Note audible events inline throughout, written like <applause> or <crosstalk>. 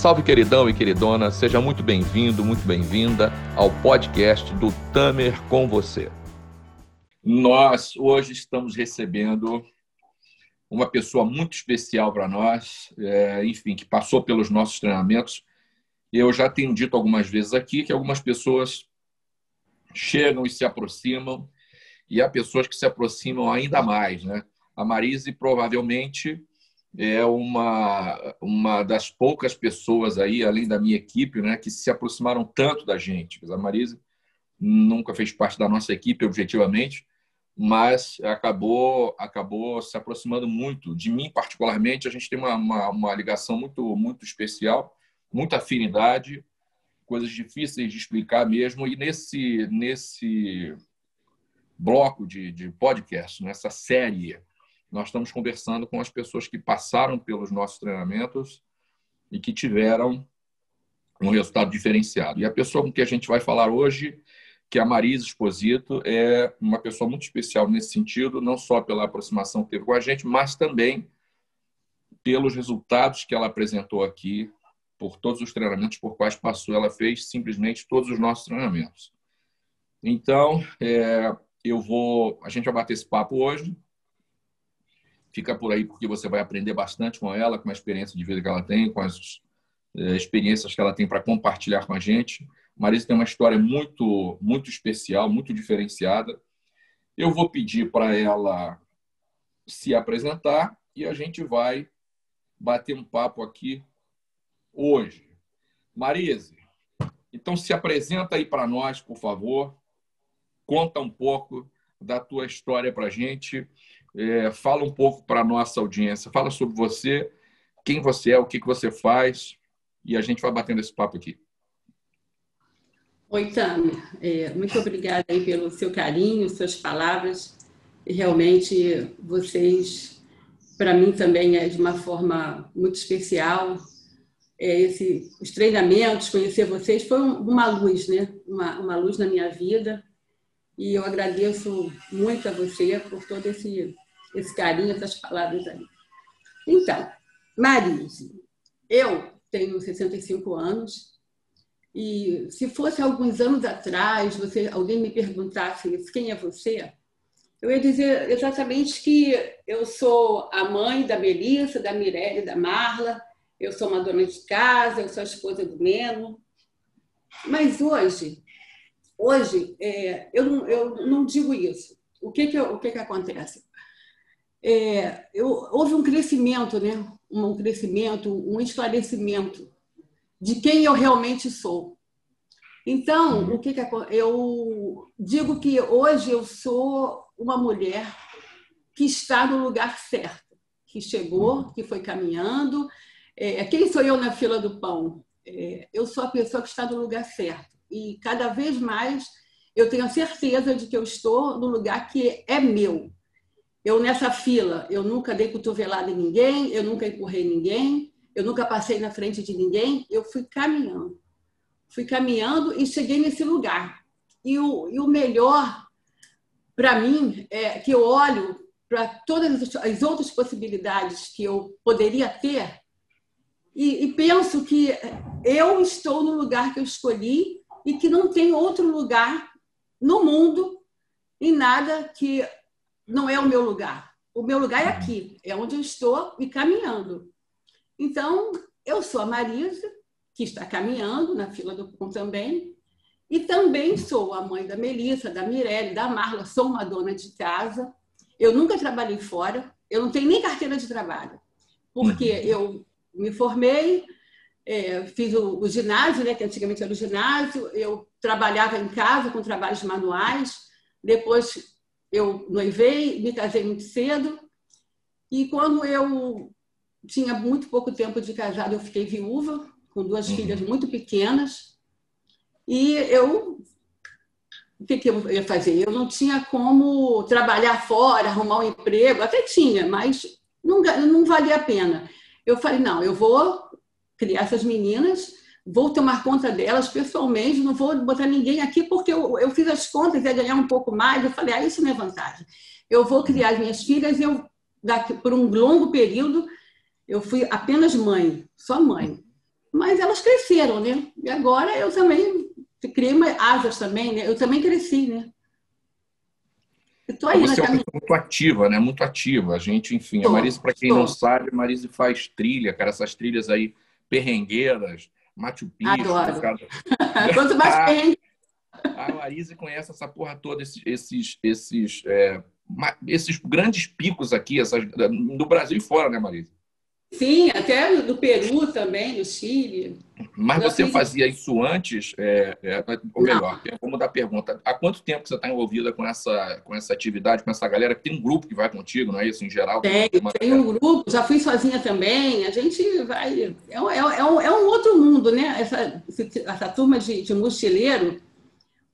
Salve, queridão e queridona, seja muito bem-vindo, muito bem-vinda ao podcast do Tamer com você. Nós hoje estamos recebendo uma pessoa muito especial para nós, é, enfim, que passou pelos nossos treinamentos. Eu já tenho dito algumas vezes aqui que algumas pessoas chegam e se aproximam, e há pessoas que se aproximam ainda mais, né? A Marise provavelmente é uma, uma das poucas pessoas aí, além da minha equipe, né, que se aproximaram tanto da gente. A Marise nunca fez parte da nossa equipe objetivamente, mas acabou acabou se aproximando muito de mim particularmente. A gente tem uma, uma, uma ligação muito muito especial, muita afinidade, coisas difíceis de explicar mesmo. E nesse nesse bloco de, de podcast, nessa série nós estamos conversando com as pessoas que passaram pelos nossos treinamentos e que tiveram um resultado diferenciado. E a pessoa com que a gente vai falar hoje, que é a Marisa Exposito, é uma pessoa muito especial nesse sentido, não só pela aproximação que teve com a gente, mas também pelos resultados que ela apresentou aqui, por todos os treinamentos por quais passou. Ela fez simplesmente todos os nossos treinamentos. Então, é, eu vou, a gente vai bater esse papo hoje. Fica por aí porque você vai aprender bastante com ela, com a experiência de vida que ela tem, com as é, experiências que ela tem para compartilhar com a gente. Marisa tem uma história muito, muito especial, muito diferenciada. Eu vou pedir para ela se apresentar e a gente vai bater um papo aqui hoje. Marise, então se apresenta aí para nós, por favor. Conta um pouco da tua história para a gente é, fala um pouco para a nossa audiência. Fala sobre você, quem você é, o que, que você faz, e a gente vai batendo esse papo aqui. Oi, Tami. É, muito obrigada pelo seu carinho, suas palavras. E realmente, vocês, para mim também é de uma forma muito especial. É, esse, os treinamentos, conhecer vocês, foi uma luz, né? Uma, uma luz na minha vida. E eu agradeço muito a você por todo esse, esse carinho, essas palavras aí. Então, Marise, eu tenho 65 anos e se fosse alguns anos atrás, você, alguém me perguntasse quem é você, eu ia dizer exatamente que eu sou a mãe da Melissa, da Mirelle, da Marla, eu sou uma dona de casa, eu sou a esposa do Neno. Mas hoje, Hoje, é, eu, não, eu não digo isso. O que, que, o que, que acontece? É, eu, houve um crescimento, né? um crescimento, um esclarecimento de quem eu realmente sou. Então, o que, que eu digo que hoje eu sou uma mulher que está no lugar certo, que chegou, que foi caminhando. É, quem sou eu na fila do pão? É, eu sou a pessoa que está no lugar certo e cada vez mais eu tenho a certeza de que eu estou no lugar que é meu. Eu nessa fila, eu nunca dei cotovelada em ninguém, eu nunca empurrei ninguém, eu nunca passei na frente de ninguém, eu fui caminhando. Fui caminhando e cheguei nesse lugar. E o, e o melhor para mim é que eu olho para todas as outras possibilidades que eu poderia ter e, e penso que eu estou no lugar que eu escolhi e que não tem outro lugar no mundo em nada que não é o meu lugar. O meu lugar é aqui, é onde eu estou e caminhando. Então, eu sou a Marisa, que está caminhando na fila do pão também, e também sou a mãe da Melissa, da Mirelle, da Marla, sou uma dona de casa. Eu nunca trabalhei fora, eu não tenho nem carteira de trabalho, porque uhum. eu me formei, é, fiz o, o, ginásio, né, que antigamente era o ginásio, eu trabalhava em casa com trabalhos manuais, depois eu noivei, me casei muito cedo, e quando eu tinha muito pouco tempo de casado, eu fiquei viúva, com duas uhum. filhas muito pequenas, e eu o que, que, eu ia fazer? Eu não tinha como trabalhar fora, arrumar um emprego, até tinha, mas não, não valia a pena. Eu falei, não, eu vou criar essas meninas, vou tomar conta delas pessoalmente, não vou botar ninguém aqui porque eu, eu fiz as contas, ia ganhar um pouco mais. Eu falei, ah, isso não é vantagem. Eu vou criar as minhas filhas, eu, daqui, por um longo período, eu fui apenas mãe, só mãe. mas elas cresceram, né? E agora eu também criei asas também, né? Eu também cresci, né? Estou aí Você é uma muito ativa, né? Muito ativa. A gente, enfim, tô, a Marise, para quem tô. não sabe, a Marise faz trilha, cara, essas trilhas aí perrengueiras, Machu Picchu. Adoro. <laughs> Quanto mais perrengue. A Marise conhece essa porra toda, esses, esses, esses, é, esses grandes picos aqui, essas, no Brasil e fora, né, Marise? Sim, até do Peru também, no Chile. Mas você fiz... fazia isso antes, é, é, ou melhor, Não. vamos dar a pergunta. Há quanto tempo você está envolvida com essa, com essa atividade, com essa galera? Tem um grupo que vai contigo, não é isso, em geral? Tem, tem um grupo, já fui sozinha também. A gente vai... É, um, é, um, é um outro mundo, né? Essa, essa turma de, de mochileiro,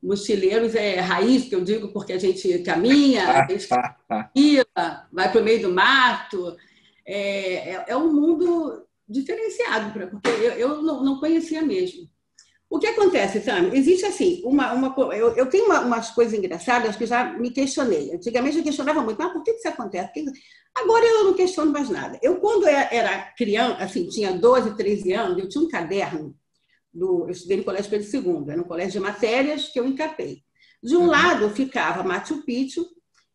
mochileiros é raiz, que eu digo, porque a gente caminha, a gente <laughs> vai para o meio do mato é, é, é um mundo diferenciado, porque eu, eu não, não, conhecia mesmo. O que acontece, Sam? Existe assim, uma, uma eu, eu tenho uma, umas coisas engraçadas que já me questionei. Antigamente eu questionava muito, mas por que isso acontece? Agora eu não questiono mais nada. Eu, quando era criança, assim, tinha 12, 13 anos, eu tinha um caderno, do, eu estudei no Colégio Pedro II, era um colégio de matérias que eu encapei. De um uhum. lado ficava Machu Picchu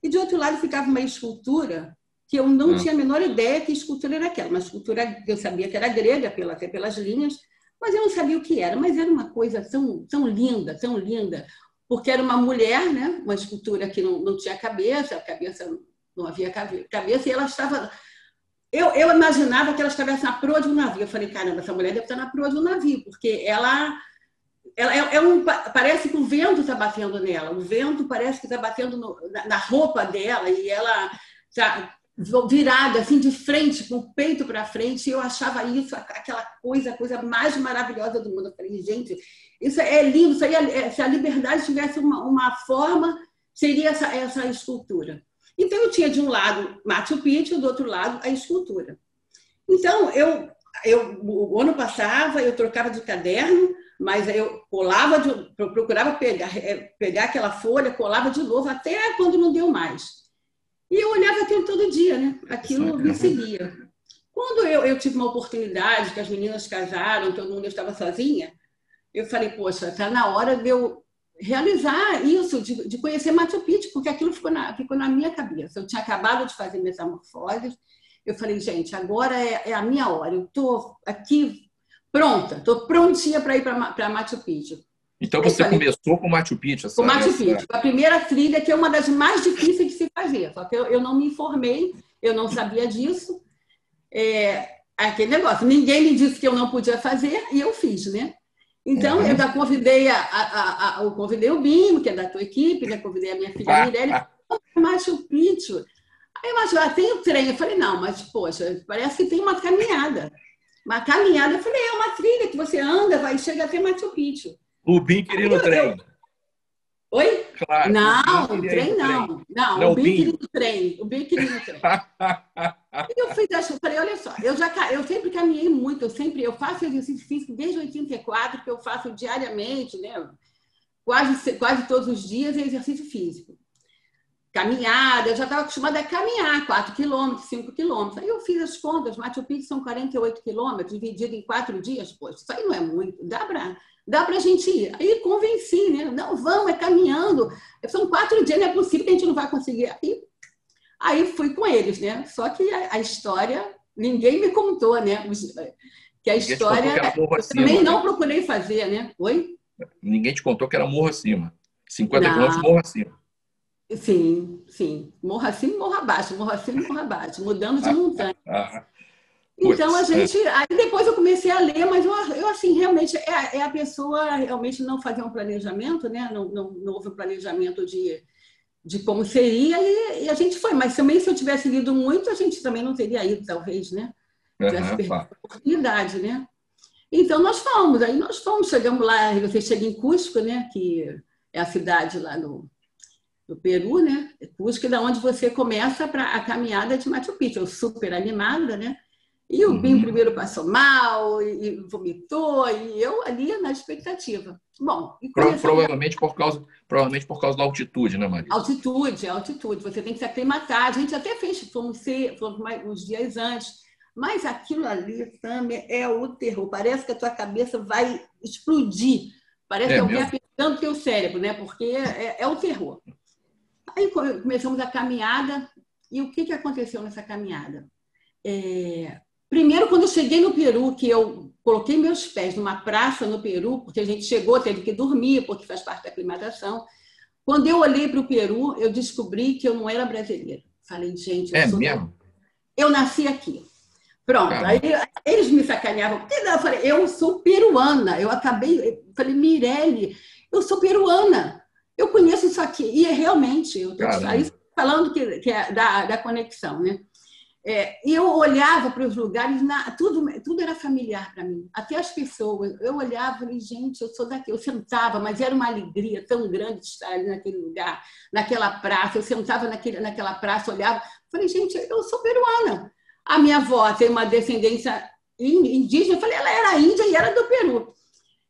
e de outro lado ficava uma escultura que eu não hum. tinha a menor ideia que escultura era aquela. Uma escultura eu sabia que era grega, pela, até pelas linhas, mas eu não sabia o que era. Mas era uma coisa tão, tão linda, tão linda, porque era uma mulher, né? uma escultura que não, não tinha cabeça, a cabeça não havia cabeça, e ela estava. Eu, eu imaginava que ela estivesse na proa de um navio. Eu falei, caramba, essa mulher deve estar na proa de um navio, porque ela ela é, é, um, parece que o vento está batendo nela, o vento parece que está batendo no, na, na, roupa dela e ela tá, virada assim de frente, com o peito para frente, e eu achava isso aquela coisa, a coisa mais maravilhosa do mundo. Eu falei, gente, isso é lindo, isso aí, é, se a liberdade tivesse uma, uma forma, seria essa, essa escultura. Então eu tinha de um lado Machu Picchu, do outro lado a escultura. Então eu, eu o ano passava, eu trocava de caderno, mas eu colava, de, procurava pegar, é, pegar aquela folha, colava de novo, até quando não deu mais. E eu olhava aquilo todo dia, né? Aquilo me seguia. Quando eu, eu tive uma oportunidade, que as meninas casaram, todo mundo estava sozinha, eu falei, poxa, está na hora de eu realizar isso, de, de, conhecer Machu Picchu, porque aquilo ficou na, ficou na minha cabeça. Eu tinha acabado de fazer metamorfose, eu falei, gente, agora é, é a minha hora, eu estou aqui pronta, estou prontinha para ir para Machu Picchu. Então você começou com Machu Picchu? Com Machu Picchu. A primeira trilha, que é uma das mais difíceis de se fazer. Só que eu, eu não me informei, eu não sabia disso. É, aquele negócio. Ninguém me disse que eu não podia fazer e eu fiz, né? Então, uhum. eu já convidei, a, a, a, eu convidei o Bimo, que é da tua equipe, né? convidei a minha filha Mirelle, Machu Picchu. Aí eu achei, ah, tem o trem. Eu falei, não, mas, poxa, parece que tem uma caminhada. Uma caminhada. Eu falei, é uma trilha que você anda, vai chega até Machu Picchu. O Bin queria no trem. Oi? Claro. Não, o trem não. Trem. Não, não, o Bin queria no trem. O Bin queria no trem. eu fiz eu falei, olha só, eu já eu sempre caminhei muito, eu sempre eu faço exercício físico desde 84, que eu faço diariamente, né? Quase, quase todos os dias é exercício físico. Caminhada, eu já estava acostumada a caminhar 4 quilômetros, 5 quilômetros. Aí eu fiz as contas, Machu Picchu são 48 quilômetros, dividido em quatro dias. Poxa, isso aí não é muito. Dá para dá para a gente ir. Aí convenci, né? Não, vamos, é caminhando. São quatro dias, não é possível que a gente não vai conseguir. Aí, aí fui com eles, né? Só que a, a história, ninguém me contou, né? Que a história. Que eu acima, também né? não procurei fazer, né? Oi? Ninguém te contou que era morro acima. 50 quilômetros, morro acima. Sim, sim. Morro acima, morro abaixo, morro acima, morro abaixo, mudando de montanha. Então a gente. Aí depois eu comecei a ler, mas eu, eu assim, realmente, é, é, a pessoa realmente não fazer um planejamento, né? Não, não, não houve um planejamento de, de como seria, e, e, a gente foi. Mas também, se eu tivesse lido muito, a gente também não teria ido, talvez, né? Tivesse uhum, perdido a oportunidade, né? Então nós fomos, aí nós fomos, chegamos lá, você chega em Cusco, né? Que é a cidade lá no, no Peru, né? Cusco é da onde você começa para a caminhada de Machu Picchu, eu super animada, né? E o Bim uhum. primeiro passou mal, e vomitou, e eu ali na expectativa. Bom, Pro, provavelmente, a... por causa, provavelmente por causa da altitude, né, Maria? Altitude, altitude. Você tem que se aclimatar. A gente até fez, fomos, ser, fomos uns dias antes. Mas aquilo ali, também é o terror. Parece que a tua cabeça vai explodir. Parece é que alguém mesmo? apertando teu cérebro, né? Porque é, é, o terror. Aí começamos a caminhada. E o que, que aconteceu nessa caminhada? É... Primeiro, quando eu cheguei no Peru, que eu coloquei meus pés numa praça no Peru, porque a gente chegou, teve que dormir, porque faz parte da aclimatação. Quando eu olhei para o Peru, eu descobri que eu não era brasileira. Falei, gente, eu é sou. Mesmo? Eu nasci aqui. Pronto, aí eles me sacaneavam. Eu falei, eu sou peruana. Eu acabei, eu falei, Mirelle, eu sou peruana. Eu conheço isso aqui. E é realmente, eu estou falando que, que é da, da conexão, né? É, e eu olhava para os lugares, na, tudo, tudo era familiar para mim, até as pessoas. Eu olhava e falei, gente, eu sou daqui. Eu sentava, mas era uma alegria tão grande de estar ali naquele lugar, naquela praça. Eu sentava naquele, naquela praça, olhava, falei, gente, eu sou peruana. A minha avó tem uma descendência indígena, eu falei, ela era índia e era do Peru.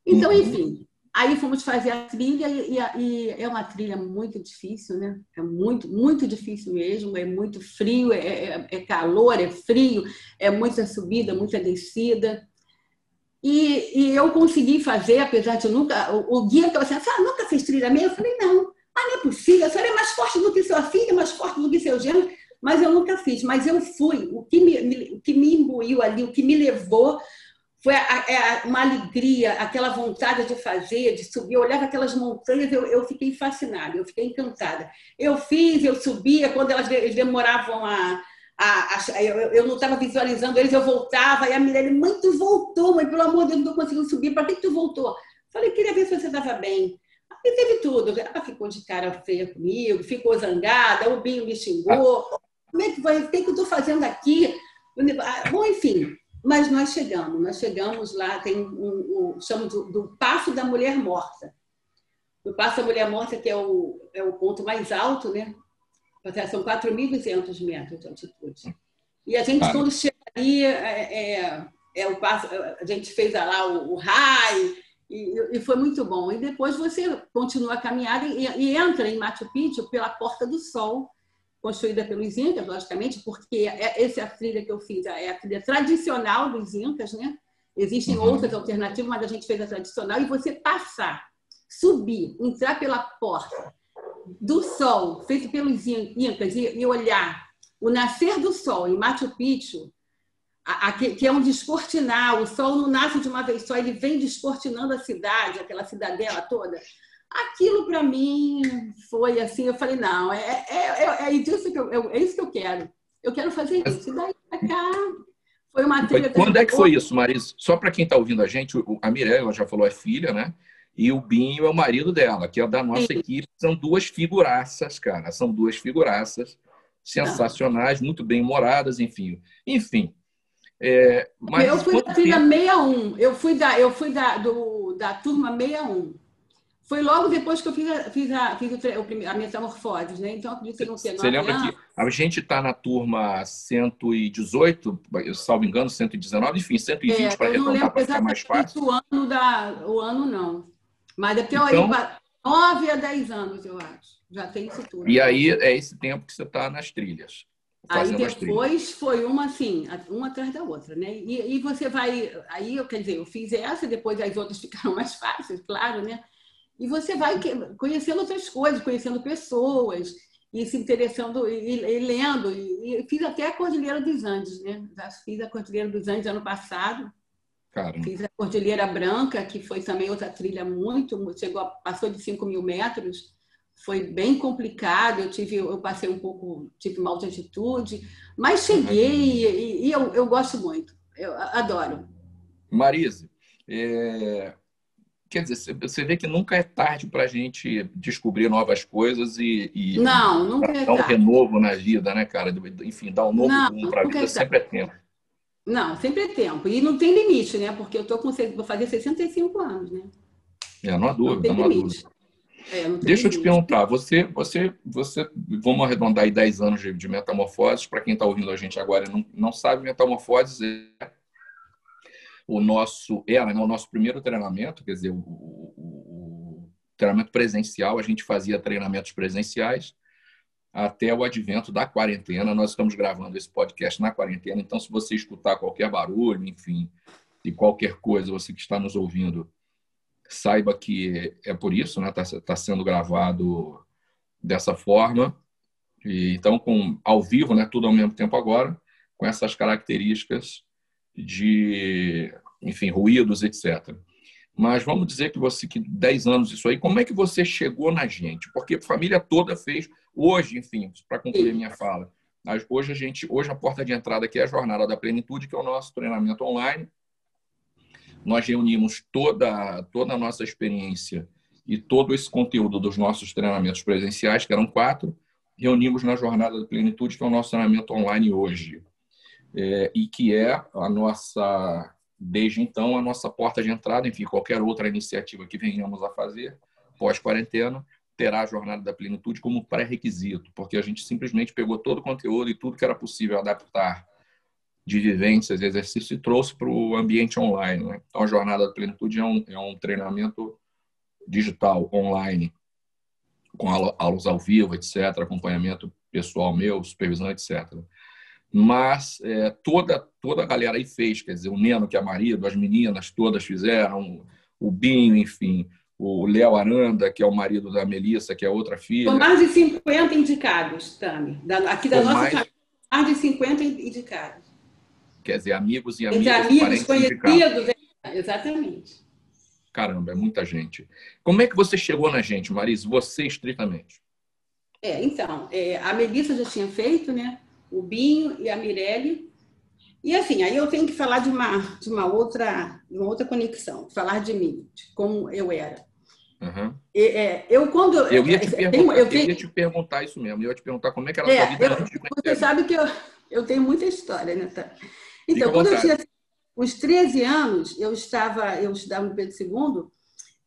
Então, uhum. enfim, Aí fomos fazer a trilha e, e, é uma trilha muito difícil, né? É muito, muito difícil mesmo. É muito frio, é, é, é calor, é frio, é muita subida, muita descida. E, e, eu consegui fazer, apesar de nunca. O, o guia estava assim, ah, nunca fez trilha mesmo? Eu falei, não, mas não é possível, a senhora é mais forte do que sua filha, mais forte do que seu gênero, mas eu nunca fiz. Mas eu fui, o que me, me, o que me imbuiu ali, o que me levou foi é uma alegria, aquela vontade de fazer, de subir. Eu olhava aquelas montanhas, eu, eu fiquei fascinada, eu fiquei encantada. Eu fiz, eu subia, quando elas demoravam a. a, a eu, eu, não estava visualizando eles, eu voltava, e a Mirelle, mãe, tu voltou, mãe, pelo amor de Deus, não conseguiu subir, para que, tu voltou? Falei, queria ver se você estava bem. E teve tudo. Ela ficou de cara feia comigo, ficou zangada, o Binho me xingou. Como é que vai? O que, que eu estou fazendo aqui? Bom, enfim, mas nós chegamos, nós chegamos lá, tem um, um chamo do, do Passo da Mulher Morta. O Passo da Mulher Morta, que é o, é o ponto mais alto, né? São 4.200 metros de altitude. E a gente, quando chega ali, é, é, é, o passo, a gente fez lá o, o raio, e, e, foi muito bom. E depois você continua a caminhada e, e entra em Machu Picchu pela Porta do Sol, construída pelos incas, logicamente, porque é, essa é a trilha que eu fiz, é a trilha tradicional dos incas, né? Existem uhum. outras alternativas, mas a gente fez a tradicional e você passar, subir, entrar pela porta do sol, feito pelos incas e, e olhar o nascer do sol em Machu Picchu, a, a, que, que, é um descortinar, o sol não nasce de uma vez só, ele vem descortinando a cidade, aquela cidadela toda aquilo para mim foi assim, eu falei, não, é, é, é, é, isso que eu, é isso que eu quero. Eu quero fazer isso. E daí pra cá foi uma trilha. Quando é que foi isso, Marisa? Só para quem está ouvindo a gente, a Mirella já falou, é filha, né? E o Binho é o marido dela, que é da nossa equipe. São duas figuraças, cara. São duas figuraças sensacionais, muito bem humoradas, enfim. Enfim. É, mas eu fui da trilha 61. Eu fui da, eu fui da, do, da turma 61. Foi logo depois que eu fiz a, fiz a, fiz a metamorfose, né? Então, acredito que não Você lembra anos. que a gente está na turma 118, salvo engano, 119, enfim, 120 é, para arredondar para ficar mais fácil. O ano, da, o ano não. Mas ter então, aí 9 a 10 anos, eu acho. Já tem isso tudo. E aí é esse tempo que você está nas trilhas. Aí depois foi uma assim, uma atrás da outra, né? E, e você vai. Aí, quer dizer, eu fiz essa, depois as outras <laughs> ficaram mais fáceis, claro, né? E você vai conhecendo outras coisas, conhecendo pessoas e se interessando e, e lendo. E, e, fiz até a Cordilheira dos Andes, né? Já fiz a Cordilheira dos Andes ano passado. Fiz a Cordilheira Branca, que foi também outra trilha muito, chegou, passou de 5 mil metros. Foi bem complicado, eu tive, eu passei um pouco, tive uma alta altitude, mas cheguei e, e eu, eu gosto muito, eu adoro. Marise, é, quer dizer, você vê que nunca é tarde para a gente descobrir novas coisas e, e não, nunca é dar um renovo na vida, né, cara? Enfim, dar um novo rumo para a vida é sempre é tempo. Não, sempre é tempo. E não tem limite, né? Porque eu tô com, vou fazer 65 anos, né? É, não há dúvida, não, não há dúvida. É, Deixa eu te perguntar, você, você, você, vamos arredondar aí 10 anos de, de metamorfoses, para quem está ouvindo a gente agora e não, não sabe, metamorfoses é o nosso era né, o nosso primeiro treinamento, quer dizer, o, o, o, treinamento presencial, a gente fazia treinamentos presenciais até o advento da quarentena. Nós estamos gravando esse podcast na quarentena, então, se você escutar qualquer barulho, enfim, e qualquer coisa, você que está nos ouvindo, saiba que é por isso, né? Está tá sendo gravado dessa forma. E, então, com ao vivo, né? Tudo ao mesmo tempo agora, com essas características de, enfim, ruídos, etc. Mas vamos dizer que você que 10 anos isso aí, como é que você chegou na gente? Porque a família toda fez hoje, enfim, para concluir minha fala. Hoje a gente, hoje a porta de entrada aqui é a jornada da plenitude, que é o nosso treinamento online. Nós reunimos toda toda a nossa experiência e todo esse conteúdo dos nossos treinamentos presenciais, que eram quatro, reunimos na jornada da plenitude, que é o nosso treinamento online hoje. É, e que é a nossa desde então, a nossa porta de entrada, enfim, qualquer outra iniciativa que venhamos a fazer pós-quarentena, terá a jornada da plenitude como pré-requisito, porque a gente simplesmente pegou todo o conteúdo e tudo que era possível adaptar de vivências, exercício e trouxe para o ambiente online. Né? Então, a jornada da plenitude é um, é um treinamento digital, online, com aulas ao vivo, etc., acompanhamento pessoal meu, supervisão, etc mas é, toda toda a galera aí fez, quer dizer, o Neno, que é marido, as meninas todas fizeram, o Binho, enfim, o Léo Aranda, que é o marido da Melissa, que é outra filha. São mais de 50 indicados, Tami. Aqui da nossa mais... família, mais de 50 indicados. Quer dizer, amigos e amigas. Entre amigos, conhecidos, é, exatamente. Caramba, é muita gente. Como é que você chegou na gente, Marisa? Você estritamente. É, então, é, a Melissa já tinha feito, né? O Binho e a Mirelle. E assim, aí eu tenho que falar de uma, de uma, outra, uma outra conexão, falar de mim, de como eu era. Uhum. E, é, eu quando eu ia, te perguntar, tenho, eu, tenho... eu ia te perguntar isso mesmo, eu ia te perguntar como é que era a é, vida eu, antes de Você sabe que eu, eu tenho muita história, né? Tá? Então, Fica quando eu tinha uns 13 anos, eu estava, eu estudava no Pedro II,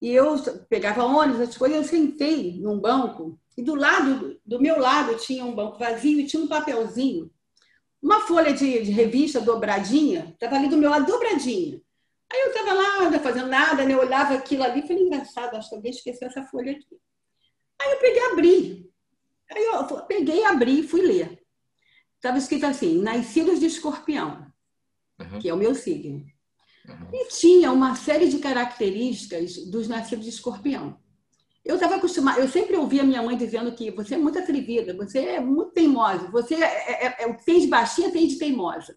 e eu pegava ônibus, as coisas, eu sentei num banco e do lado, do meu lado, tinha um banco vazio e tinha um papelzinho, uma folha de, de revista dobradinha, estava ali do meu lado, dobradinha. Aí eu estava lá, não fazendo nada, né? eu olhava aquilo ali e falei, engraçado, acho que alguém esqueceu essa folha aqui. Aí eu peguei e abri. Aí eu peguei, abri e fui ler. Estava escrito assim, nascidos de escorpião, uhum. que é o meu signo. Uhum. E tinha uma série de características dos nascidos de escorpião. Eu estava acostumada, eu sempre ouvia minha mãe dizendo que você é muito atrevida, você é muito teimosa, você é, é, é o que tem de baixinha tem de teimosa.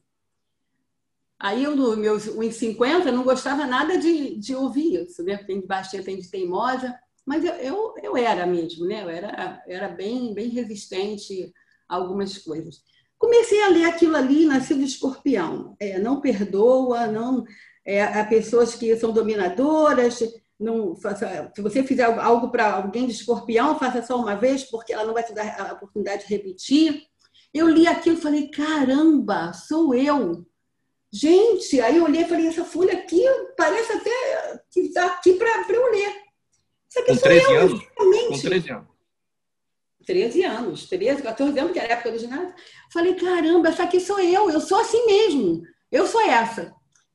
Aí eu, no meus 1,50, não gostava nada de, de ouvir isso, né? Tem de baixinha, tem de teimosa, mas eu, eu, eu era mesmo, né? Eu era, era bem, bem resistente a algumas coisas. Comecei a ler aquilo ali, nascido escorpião. É, não perdoa, não é, há pessoas que são dominadoras, não faça, se você fizer algo para alguém de escorpião, faça só uma vez, porque ela não vai te dar a oportunidade de repetir. Eu li aquilo e falei, caramba, sou eu. Gente, aí eu olhei e falei, essa folha aqui parece até que está aqui para eu ler. Isso aqui Com sou 13 eu, anos. Com 13 anos. 13 anos, 13, 14 anos, que era a época do ginásio. Falei, caramba, essa aqui sou eu, eu sou assim mesmo. Eu sou essa.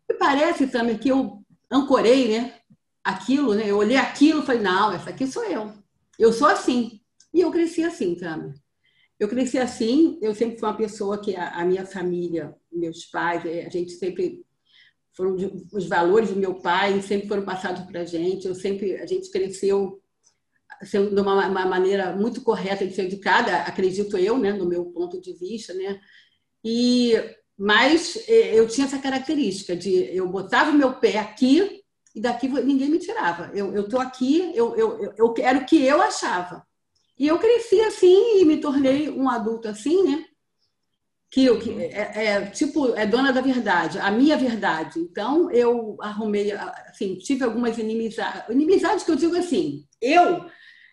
E parece também que eu ancorei, né? Aquilo, né? Eu olhei aquilo e falei, não, essa aqui sou eu. Eu sou assim. E eu cresci assim, também. Eu cresci assim, eu sempre fui uma pessoa que a, a minha família, meus pais, eh, a gente sempre foram os valores do meu pai sempre foram passados para a gente. Eu sempre, a gente cresceu sendo de uma, uma, maneira muito correta de ser educada, acredito eu, né, no meu ponto de vista, né. E mas eh, eu tinha essa característica de eu botava o meu pé aqui e daqui ninguém me tirava. Eu estou aqui, eu, eu, eu quero o que eu achava. E eu cresci assim e me tornei um adulto assim, né? Que, que é, é, tipo, é dona da verdade, a minha verdade. Então, eu arrumei, assim, tive algumas inimizades. Inimizades que eu digo assim, eu,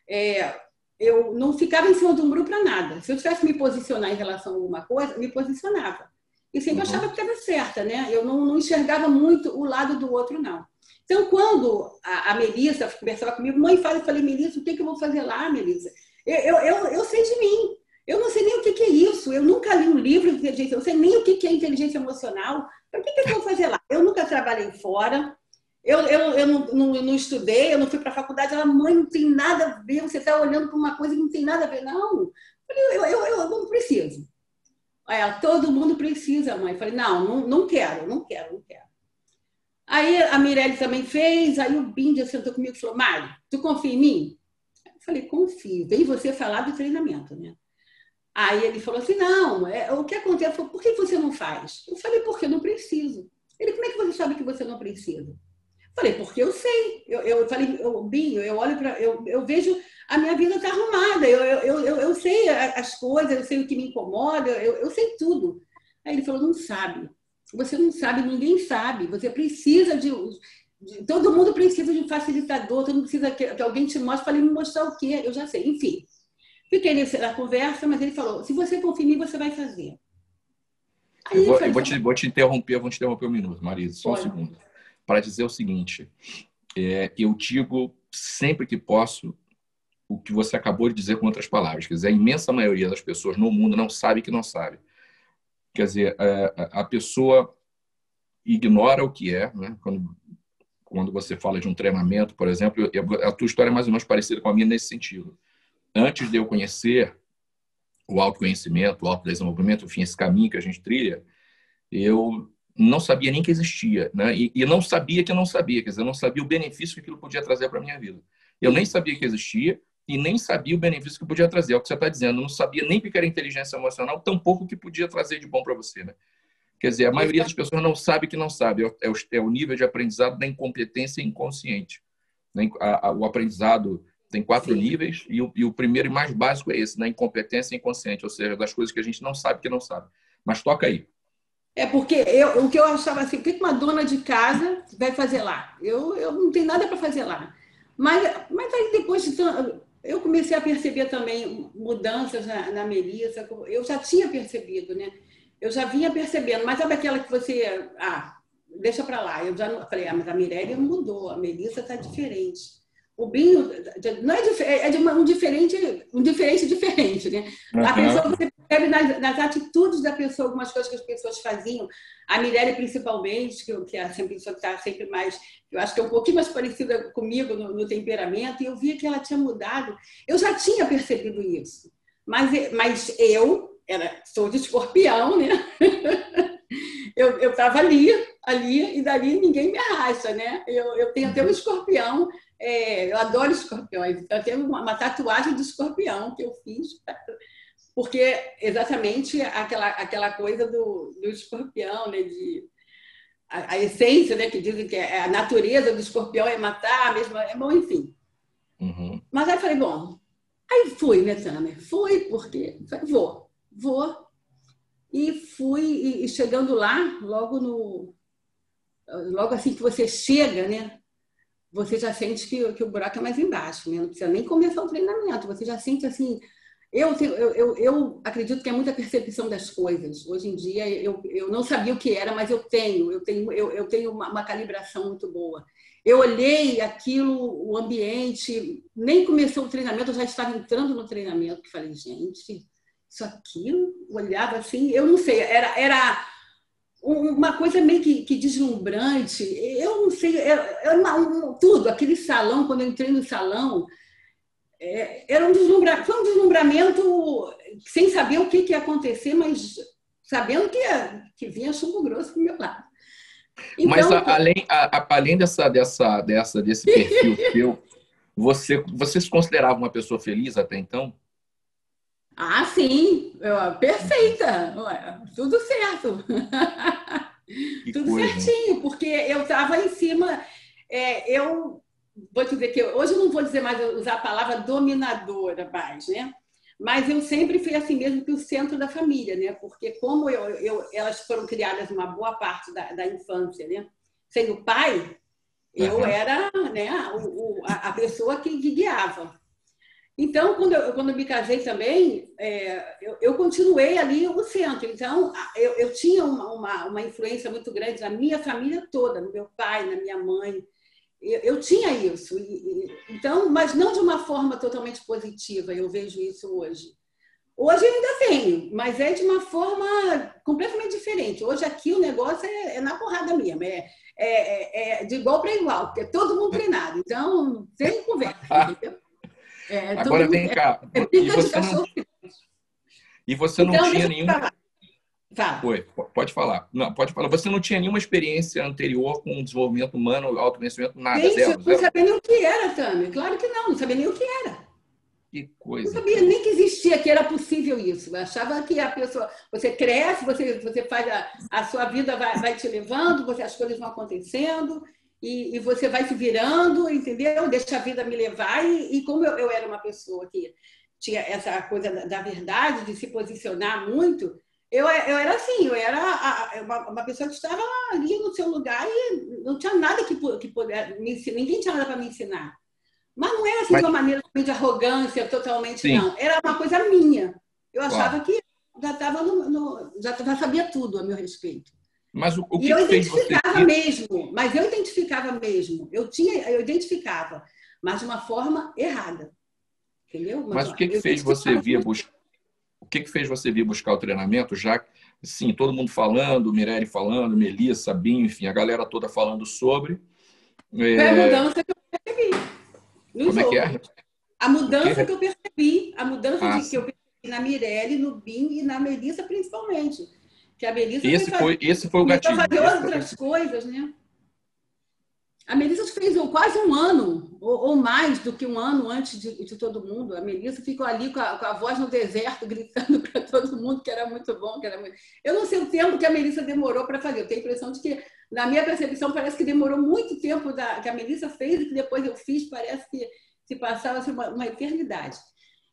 é, eu não ficava em cima do muro para nada. Se eu tivesse que me posicionar em relação a alguma coisa, me posicionava. E sempre uhum. achava que estava certa, né? Eu não, não enxergava muito o lado do outro, não. Então, quando a, a Melissa conversava comigo, mãe fala, eu falei, Melissa, o que, que eu vou fazer lá, Melissa? Eu, eu, eu, sei de mim. Eu não sei nem o que, que é isso. Eu nunca li um livro de inteligência, eu sei nem o que, que é inteligência emocional. Para que, que eu vou fazer lá? Eu nunca trabalhei fora, eu, eu, eu não, não, não estudei, eu não fui para a faculdade. Ela, mãe, não tem nada a ver, você está olhando para uma coisa que não tem nada a ver. Não, falei, eu, eu, eu não preciso. Aí todo mundo precisa, mãe. falei, não, não, não quero, não quero, não quero. Aí a Mirelle também fez, aí o Bindia sentou comigo e falou, Mário, tu confia em mim? Eu falei, confio. Vem você falar do treinamento, né? Aí ele falou assim, não, é, o que acontece? Falei, por que você não faz? Eu falei, porque eu não preciso. Ele, como é que você sabe que você não precisa? Falei, porque eu sei. Eu, eu falei, eu, Binho, eu olho para. Eu, eu vejo a minha vida está arrumada, eu, eu, eu, eu sei as coisas, eu sei o que me incomoda, eu, eu sei tudo. Aí ele falou, não sabe. Você não sabe, ninguém sabe. Você precisa de, de todo mundo precisa de um facilitador, todo mundo precisa que, que alguém te mostre. Falei, me mostrar o quê? Eu já sei. Enfim, fiquei nessa conversa, mas ele falou, se você confia em mim, você vai fazer. Aí eu vou, eu vou, te, vou te interromper, vou te interromper um minuto, Marisa, só Pode. um segundo para dizer o seguinte: é, eu digo sempre que posso o que você acabou de dizer com outras palavras. Quer dizer, a imensa maioria das pessoas no mundo não sabe que não sabe. Quer dizer, é, a pessoa ignora o que é, né? Quando, quando você fala de um treinamento, por exemplo, a tua história é mais ou menos parecida com a minha nesse sentido. Antes de eu conhecer o autoconhecimento, o autodesenvolvimento, enfim, esse caminho que a gente trilha, eu não sabia nem que existia, né? E, e, não sabia que eu não sabia, quer dizer, eu não sabia o benefício que aquilo podia trazer para minha vida. Eu nem sabia que existia e nem sabia o benefício que podia trazer. É o que você está dizendo. Eu não sabia nem o que era inteligência emocional, tampouco o que podia trazer de bom para você, né? Quer dizer, a maioria das pessoas não sabe que não sabe. É o, é o nível de aprendizado da incompetência inconsciente. Né? O aprendizado tem quatro Sim. níveis e o, e o primeiro e mais básico é esse, na né? incompetência inconsciente, ou seja, das coisas que a gente não sabe que não sabe. Mas toca aí. É porque eu, o que eu achava assim, o que uma dona de casa vai fazer lá? Eu, eu não tenho nada para fazer lá. Mas, mas aí depois de eu comecei a perceber também mudanças na, na Melissa. Eu já tinha percebido, né? Eu já vinha percebendo, mas sabe aquela que você. Ah, deixa para lá. Eu já falei, ah, mas a Mirélia mudou, a Melissa está diferente o Binho não é, é, é de uma, um diferente, um diferente diferente, né? Uhum. A pessoa você percebe nas, nas, atitudes da pessoa algumas coisas que as pessoas faziam. A Mirelle principalmente, que, que é a pessoa que está sempre mais, eu acho que é um pouquinho mais parecida comigo no, no, temperamento, e eu via que ela tinha mudado. Eu já tinha percebido isso, mas mas eu era sou de escorpião, né? <laughs> eu estava ali, ali e dali ninguém me arrasta, né? Eu, eu tenho até um escorpião é, eu adoro escorpiões. Eu tenho uma, uma, tatuagem de escorpião que eu fiz, porque exatamente aquela, aquela coisa do, do escorpião, né? De, a, a, essência, né? Que dizem que é, a natureza do escorpião é matar, mesmo, é bom, enfim. Uhum. Mas aí eu falei, bom, aí fui, né, Tamer? Fui, porque falei, vou, vou. E fui, e, e chegando lá, logo no. Logo assim que você chega, né? você já sente que, que o buraco é mais embaixo, né? Não precisa nem começar o treinamento, você já sente assim. Eu, eu, eu, eu acredito que é muita percepção das coisas. Hoje em dia, eu, eu não sabia o que era, mas eu tenho, eu tenho, eu, eu tenho uma, uma calibração muito boa. Eu olhei aquilo, o ambiente, nem começou o treinamento, eu já estava entrando no treinamento, que falei, gente, isso aqui, olhava assim, eu não sei, era, era uma coisa meio que, que deslumbrante. Eu não sei, era, é, é uma, um, tudo, aquele salão, quando eu entrei no salão, é, era um deslumbramento, foi um deslumbramento sem saber o que, que ia acontecer, mas sabendo que, que vinha chumbo grosso do meu lado. Então, mas a, além, a, além dessa, dessa, dessa, desse perfil <laughs> seu, você, você se considerava uma pessoa feliz até então? Ah, sim, eu, perfeita, tudo certo. tudo coisa. certinho, porque eu estava em cima. É, eu vou te dizer que eu, hoje eu não vou dizer mais usar a palavra dominadora mais, né? Mas eu sempre fui assim mesmo que o centro da família, né? Porque como eu, eu elas foram criadas uma boa parte da, da infância, né? Sem o pai, eu uhum. era né, o, o, a, a pessoa que guiava. Então, quando eu, quando eu me casei também, é, eu, eu, continuei ali o centro. Então, eu, eu tinha uma, uma, uma, influência muito grande na minha família toda, no meu pai, na minha mãe. Eu, eu tinha isso. E, e, então, mas não de uma forma totalmente positiva, eu vejo isso hoje. Hoje eu ainda tenho, mas é de uma forma completamente diferente. Hoje aqui o negócio é, é na porrada mesmo, é, é, é de igual para igual, porque é todo mundo treinado. Então, sem conversa, <laughs> entendeu? É, Agora vem cá. É, é e você não... E você não então, tinha nenhum. Fala. Foi, pode falar. Não, pode falar. Você não tinha nenhuma experiência anterior com desenvolvimento humano, autoconhecimento, nada? Gente, zero, eu não sabia nem o que era, Tami. Claro que não, não sabia nem o que era. Que coisa. Não sabia nem que existia, que era possível isso. Eu achava que a pessoa. Você cresce, você, você faz a, a sua vida vai, vai te levando, você, as coisas vão acontecendo, e, e você vai se virando, entendeu? Deixa a vida me levar. E, e como eu, eu era uma pessoa que tinha essa coisa da, da verdade, de se posicionar muito eu, eu era assim, eu era a, uma, uma, pessoa que estava ali no seu lugar e não tinha nada que, que me ensinar, ninguém tinha nada para me ensinar. Mas não era assim Mas... de uma maneira de arrogância totalmente, Sim. não. Era uma coisa minha. Eu achava que já estava no, no, já, já sabia tudo a meu respeito. Mas o, o que e eu que identificava mesmo, mas eu identificava mesmo. Eu tinha, eu identificava, mas de uma forma errada. Entendeu? Mas, mas o que, que fez você vir buscar o que, que fez você vir buscar o treinamento, já sim, todo mundo falando, Mirelle falando, Melissa, Binho, enfim, a galera toda falando sobre. É... Foi a mudança que eu percebi. Como jogo. é que é? A mudança que eu percebi, a mudança ah, de, que eu percebi na Mirelle, no Binho e na Melissa principalmente. Que a Melissa esse foi, esse foi o gatilho. fazer outras coisas, né? A Melissa fez quase um ano, ou, ou, mais do que um ano antes de, de todo mundo. A Melissa ficou ali com a, com a voz no deserto, <laughs> gritando para todo mundo que era muito bom. Que era muito... Eu não sei o tempo que a Melissa demorou para fazer. Eu tenho a impressão de que, na minha percepção, parece que demorou muito tempo da, que a Melissa fez e que depois eu fiz, parece que se passava assim, uma, uma eternidade.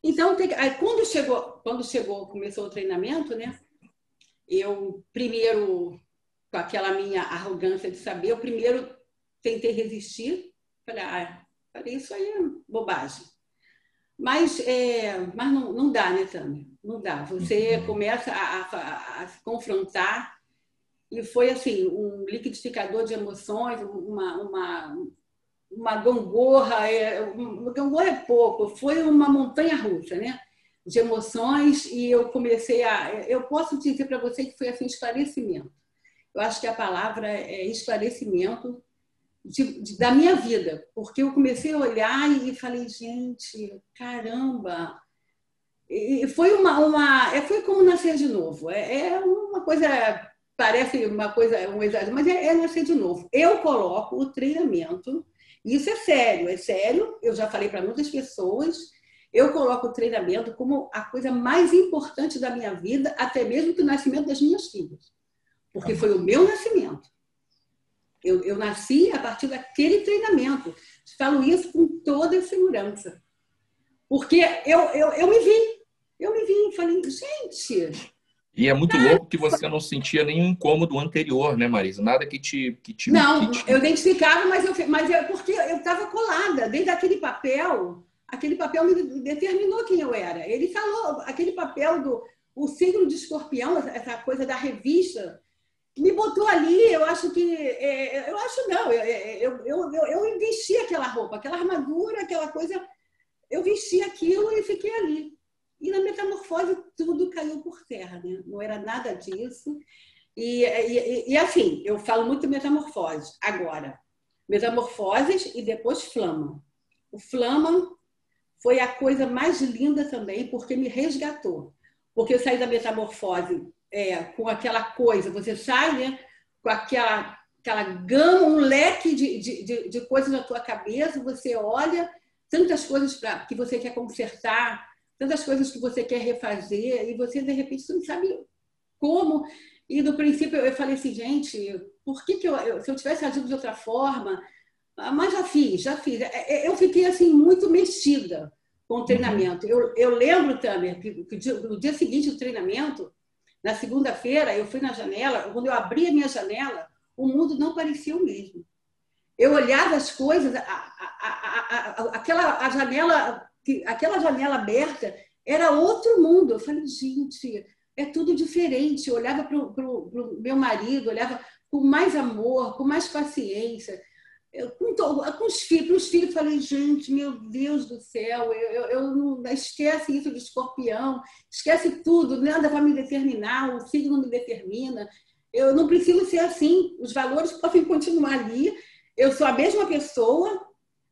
Então, tem, aí, quando chegou, quando chegou, começou o treinamento, né? Eu primeiro, com aquela minha arrogância de saber, eu primeiro tentei resistir. Falei, ah, falei, isso aí é bobagem. Mas, é, mas não, não dá, né, Tânia? Não dá. Você uhum. começa a, a, a, se confrontar e foi assim um liquidificador de emoções, uma, uma, uma gangorra, é, uma gangorra é pouco, foi uma montanha russa, né? De emoções e eu comecei a, eu posso dizer para você que foi assim esclarecimento. Eu acho que a palavra é esclarecimento de, de, da minha vida, porque eu comecei a olhar e falei, gente, caramba! E foi uma, uma é, foi como nascer de novo. É, é uma coisa, parece uma coisa, um exagero, mas é, é nascer de novo. Eu coloco o treinamento, isso é sério, é sério, eu já falei para muitas pessoas, eu coloco o treinamento como a coisa mais importante da minha vida, até mesmo que o nascimento das minhas filhas. Porque foi o meu nascimento. Eu, eu nasci a partir daquele treinamento. Falo isso com toda segurança. Porque eu, eu, eu me vi. Eu me vi. Falei, gente. E é muito louco que você não sentia nenhum incômodo anterior, né, Marisa? Nada que te. Que te não, que te... eu identificava, mas, eu, mas eu, porque eu estava colada. Desde aquele papel, aquele papel me determinou quem eu era. Ele falou, aquele papel do o signo de escorpião, essa coisa da revista, me botou ali, eu acho que. É, eu acho não, eu, eu, eu, eu vesti aquela roupa, aquela armadura, aquela coisa. Eu vesti aquilo e fiquei ali. E na metamorfose tudo caiu por terra, né? não era nada disso. E, e, e assim, eu falo muito metamorfose agora. Metamorfoses e depois flama. O flama foi a coisa mais linda também, porque me resgatou. Porque eu saí da metamorfose é, com aquela coisa, você sai né, com aquela, aquela gama, um leque de, de, de coisas na tua cabeça, você olha tantas coisas pra, que você quer consertar, tantas coisas que você quer refazer, e você, de repente, você não sabe como. E no princípio eu falei assim, gente, por que, que eu, se eu tivesse agido de outra forma? Ah, mas já fiz, já fiz. É, é, eu fiquei assim muito mexida com o treinamento. Eu, eu lembro, Tamer, que no dia seguinte do treinamento, na segunda-feira, eu fui na janela, quando eu abri a minha janela, o mundo não parecia o mesmo. Eu olhava as coisas, a, a, a, aquela a janela, aquela janela aberta era outro mundo. Eu falei, gente, é tudo diferente. Eu olhava para o meu marido, olhava com mais amor, com mais paciência eu, com, com, os filhos, os filhos, falei, gente, meu Deus do céu, eu, eu, eu esquece isso de escorpião, esquece tudo, nada vai me determinar, o signo me determina. Eu não preciso ser assim, os valores podem continuar ali. Eu sou a mesma pessoa,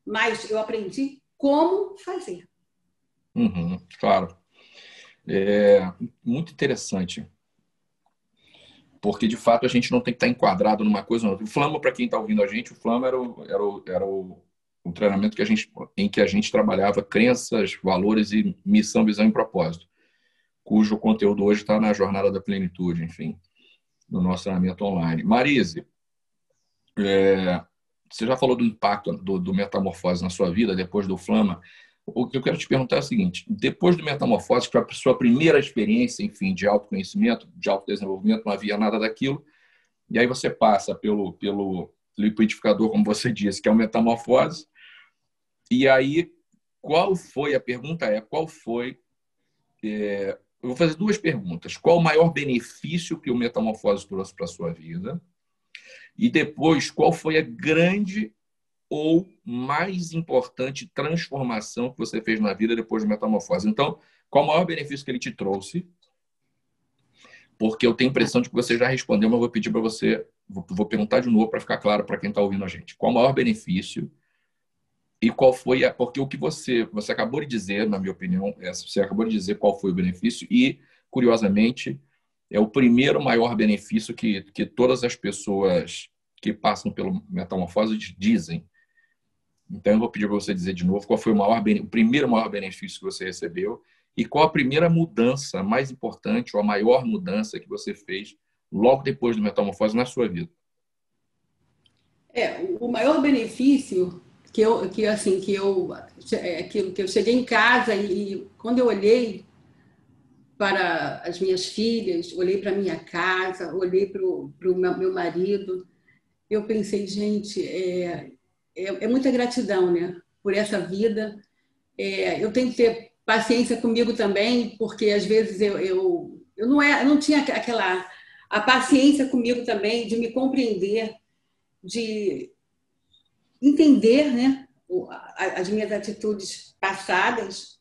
mas eu aprendi como fazer. Uhum, claro. É muito interessante. Porque, de fato, a gente não tem que estar enquadrado numa coisa ou outra. O Flama, para quem está ouvindo a gente, o Flama era o, era o, era o, o treinamento que a gente, em que a gente trabalhava crenças, valores e missão, visão e propósito, cujo conteúdo hoje está na Jornada da Plenitude, enfim, no nosso treinamento online. Marise, é, você já falou do impacto do, do metamorfose na sua vida depois do Flama. O que eu quero te perguntar é o seguinte: depois do Metamorfose, que foi a sua primeira experiência, enfim, de autoconhecimento, de autodesenvolvimento, não havia nada daquilo, e aí você passa pelo, pelo liquidificador, como você <laughs> disse, que é o Metamorfose, e aí qual foi, a pergunta é, qual foi, é, eu vou fazer duas perguntas, qual o maior benefício que o Metamorfose trouxe para a sua vida? E depois, qual foi a grande ou mais importante transformação que você fez na vida depois de metamorfose? Então, qual o maior benefício que ele te trouxe? Porque eu tenho a impressão de que você já respondeu, mas eu vou pedir para você, vou perguntar de novo para ficar claro para quem está ouvindo a gente. Qual o maior benefício e qual foi a. Porque o que você, você acabou de dizer, na minha opinião, é, você acabou de dizer qual foi o benefício e, curiosamente, é o primeiro maior benefício que, que todas as pessoas que passam pelo metamorfose dizem. Então, eu vou pedir para você dizer de novo qual foi o, maior, o primeiro maior benefício que você recebeu e qual a primeira mudança mais importante ou a maior mudança que você fez logo depois do metamorfose na sua vida. É, o maior benefício que eu, que assim, que eu, é, que, que eu cheguei em casa e, quando eu olhei para as minhas filhas, olhei para minha casa, olhei para o meu, meu marido, eu pensei, gente, é, é, é muita gratidão, né? Por essa vida. É, eu tenho que ter paciência comigo também, porque às vezes eu, eu, eu não, é, eu não tinha aquela a paciência comigo também de me compreender, de entender, né? As minhas atitudes passadas,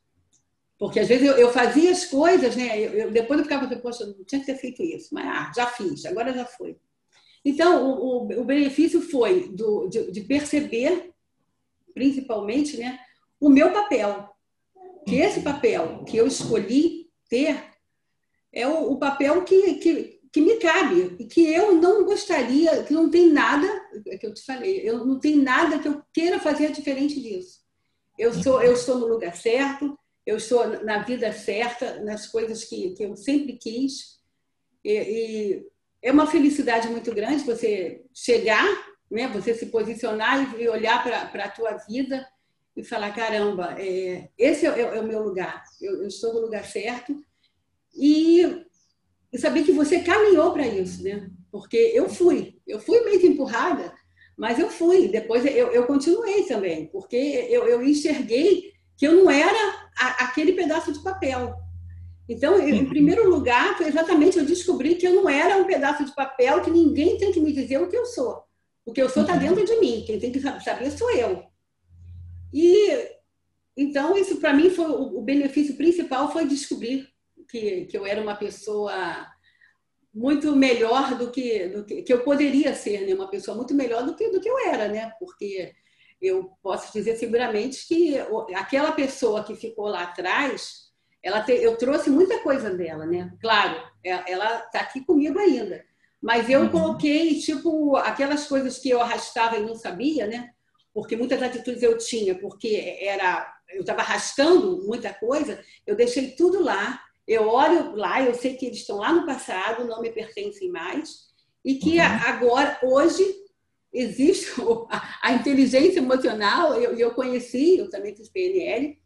porque às vezes eu, eu fazia as coisas, né? Eu, eu, depois eu ficava, poxa, não tinha que ter feito isso, mas ah, já fiz, agora já foi. Então, o, o, o benefício foi do, de, de, perceber, principalmente, né, o meu papel. Que esse papel que eu escolhi ter é o, o papel que, que, que me cabe e que eu não gostaria, que não tem nada, é que eu te falei, eu não tem nada que eu queira fazer diferente disso. Eu sou, eu estou no lugar certo, eu estou na vida certa, nas coisas que, que eu sempre quis. E, e é uma felicidade muito grande você chegar, né, você se posicionar e olhar para a tua vida e falar, caramba, é, esse é, é, o meu lugar, eu, eu, estou no lugar certo. E, e saber que você caminhou para isso, né? Porque eu fui, eu fui meio que empurrada, mas eu fui. Depois eu, eu continuei também, porque eu, eu enxerguei que eu não era a, aquele pedaço de papel. Então, em uhum. primeiro lugar, foi exatamente eu descobri que eu não era um pedaço de papel que ninguém tem que me dizer o que eu sou. O que eu sou está uhum. dentro de mim. Quem tem que saber sou eu. E então isso para mim foi o benefício principal foi descobrir que, que eu era uma pessoa muito melhor do que, do que que eu poderia ser, né? Uma pessoa muito melhor do que do que eu era, né? Porque eu posso dizer seguramente que aquela pessoa que ficou lá atrás ela te, eu trouxe muita coisa dela, né? Claro, é, ela está aqui comigo ainda. Mas eu uhum. coloquei, tipo, aquelas coisas que eu arrastava e não sabia, né? Porque muitas atitudes eu tinha, porque era eu estava arrastando muita coisa, eu deixei tudo lá. Eu olho lá, eu sei que eles estão lá no passado, não me pertencem mais, e que uhum. agora, hoje, existe <laughs> a, inteligência emocional. Eu, eu conheci, eu também fiz PNL,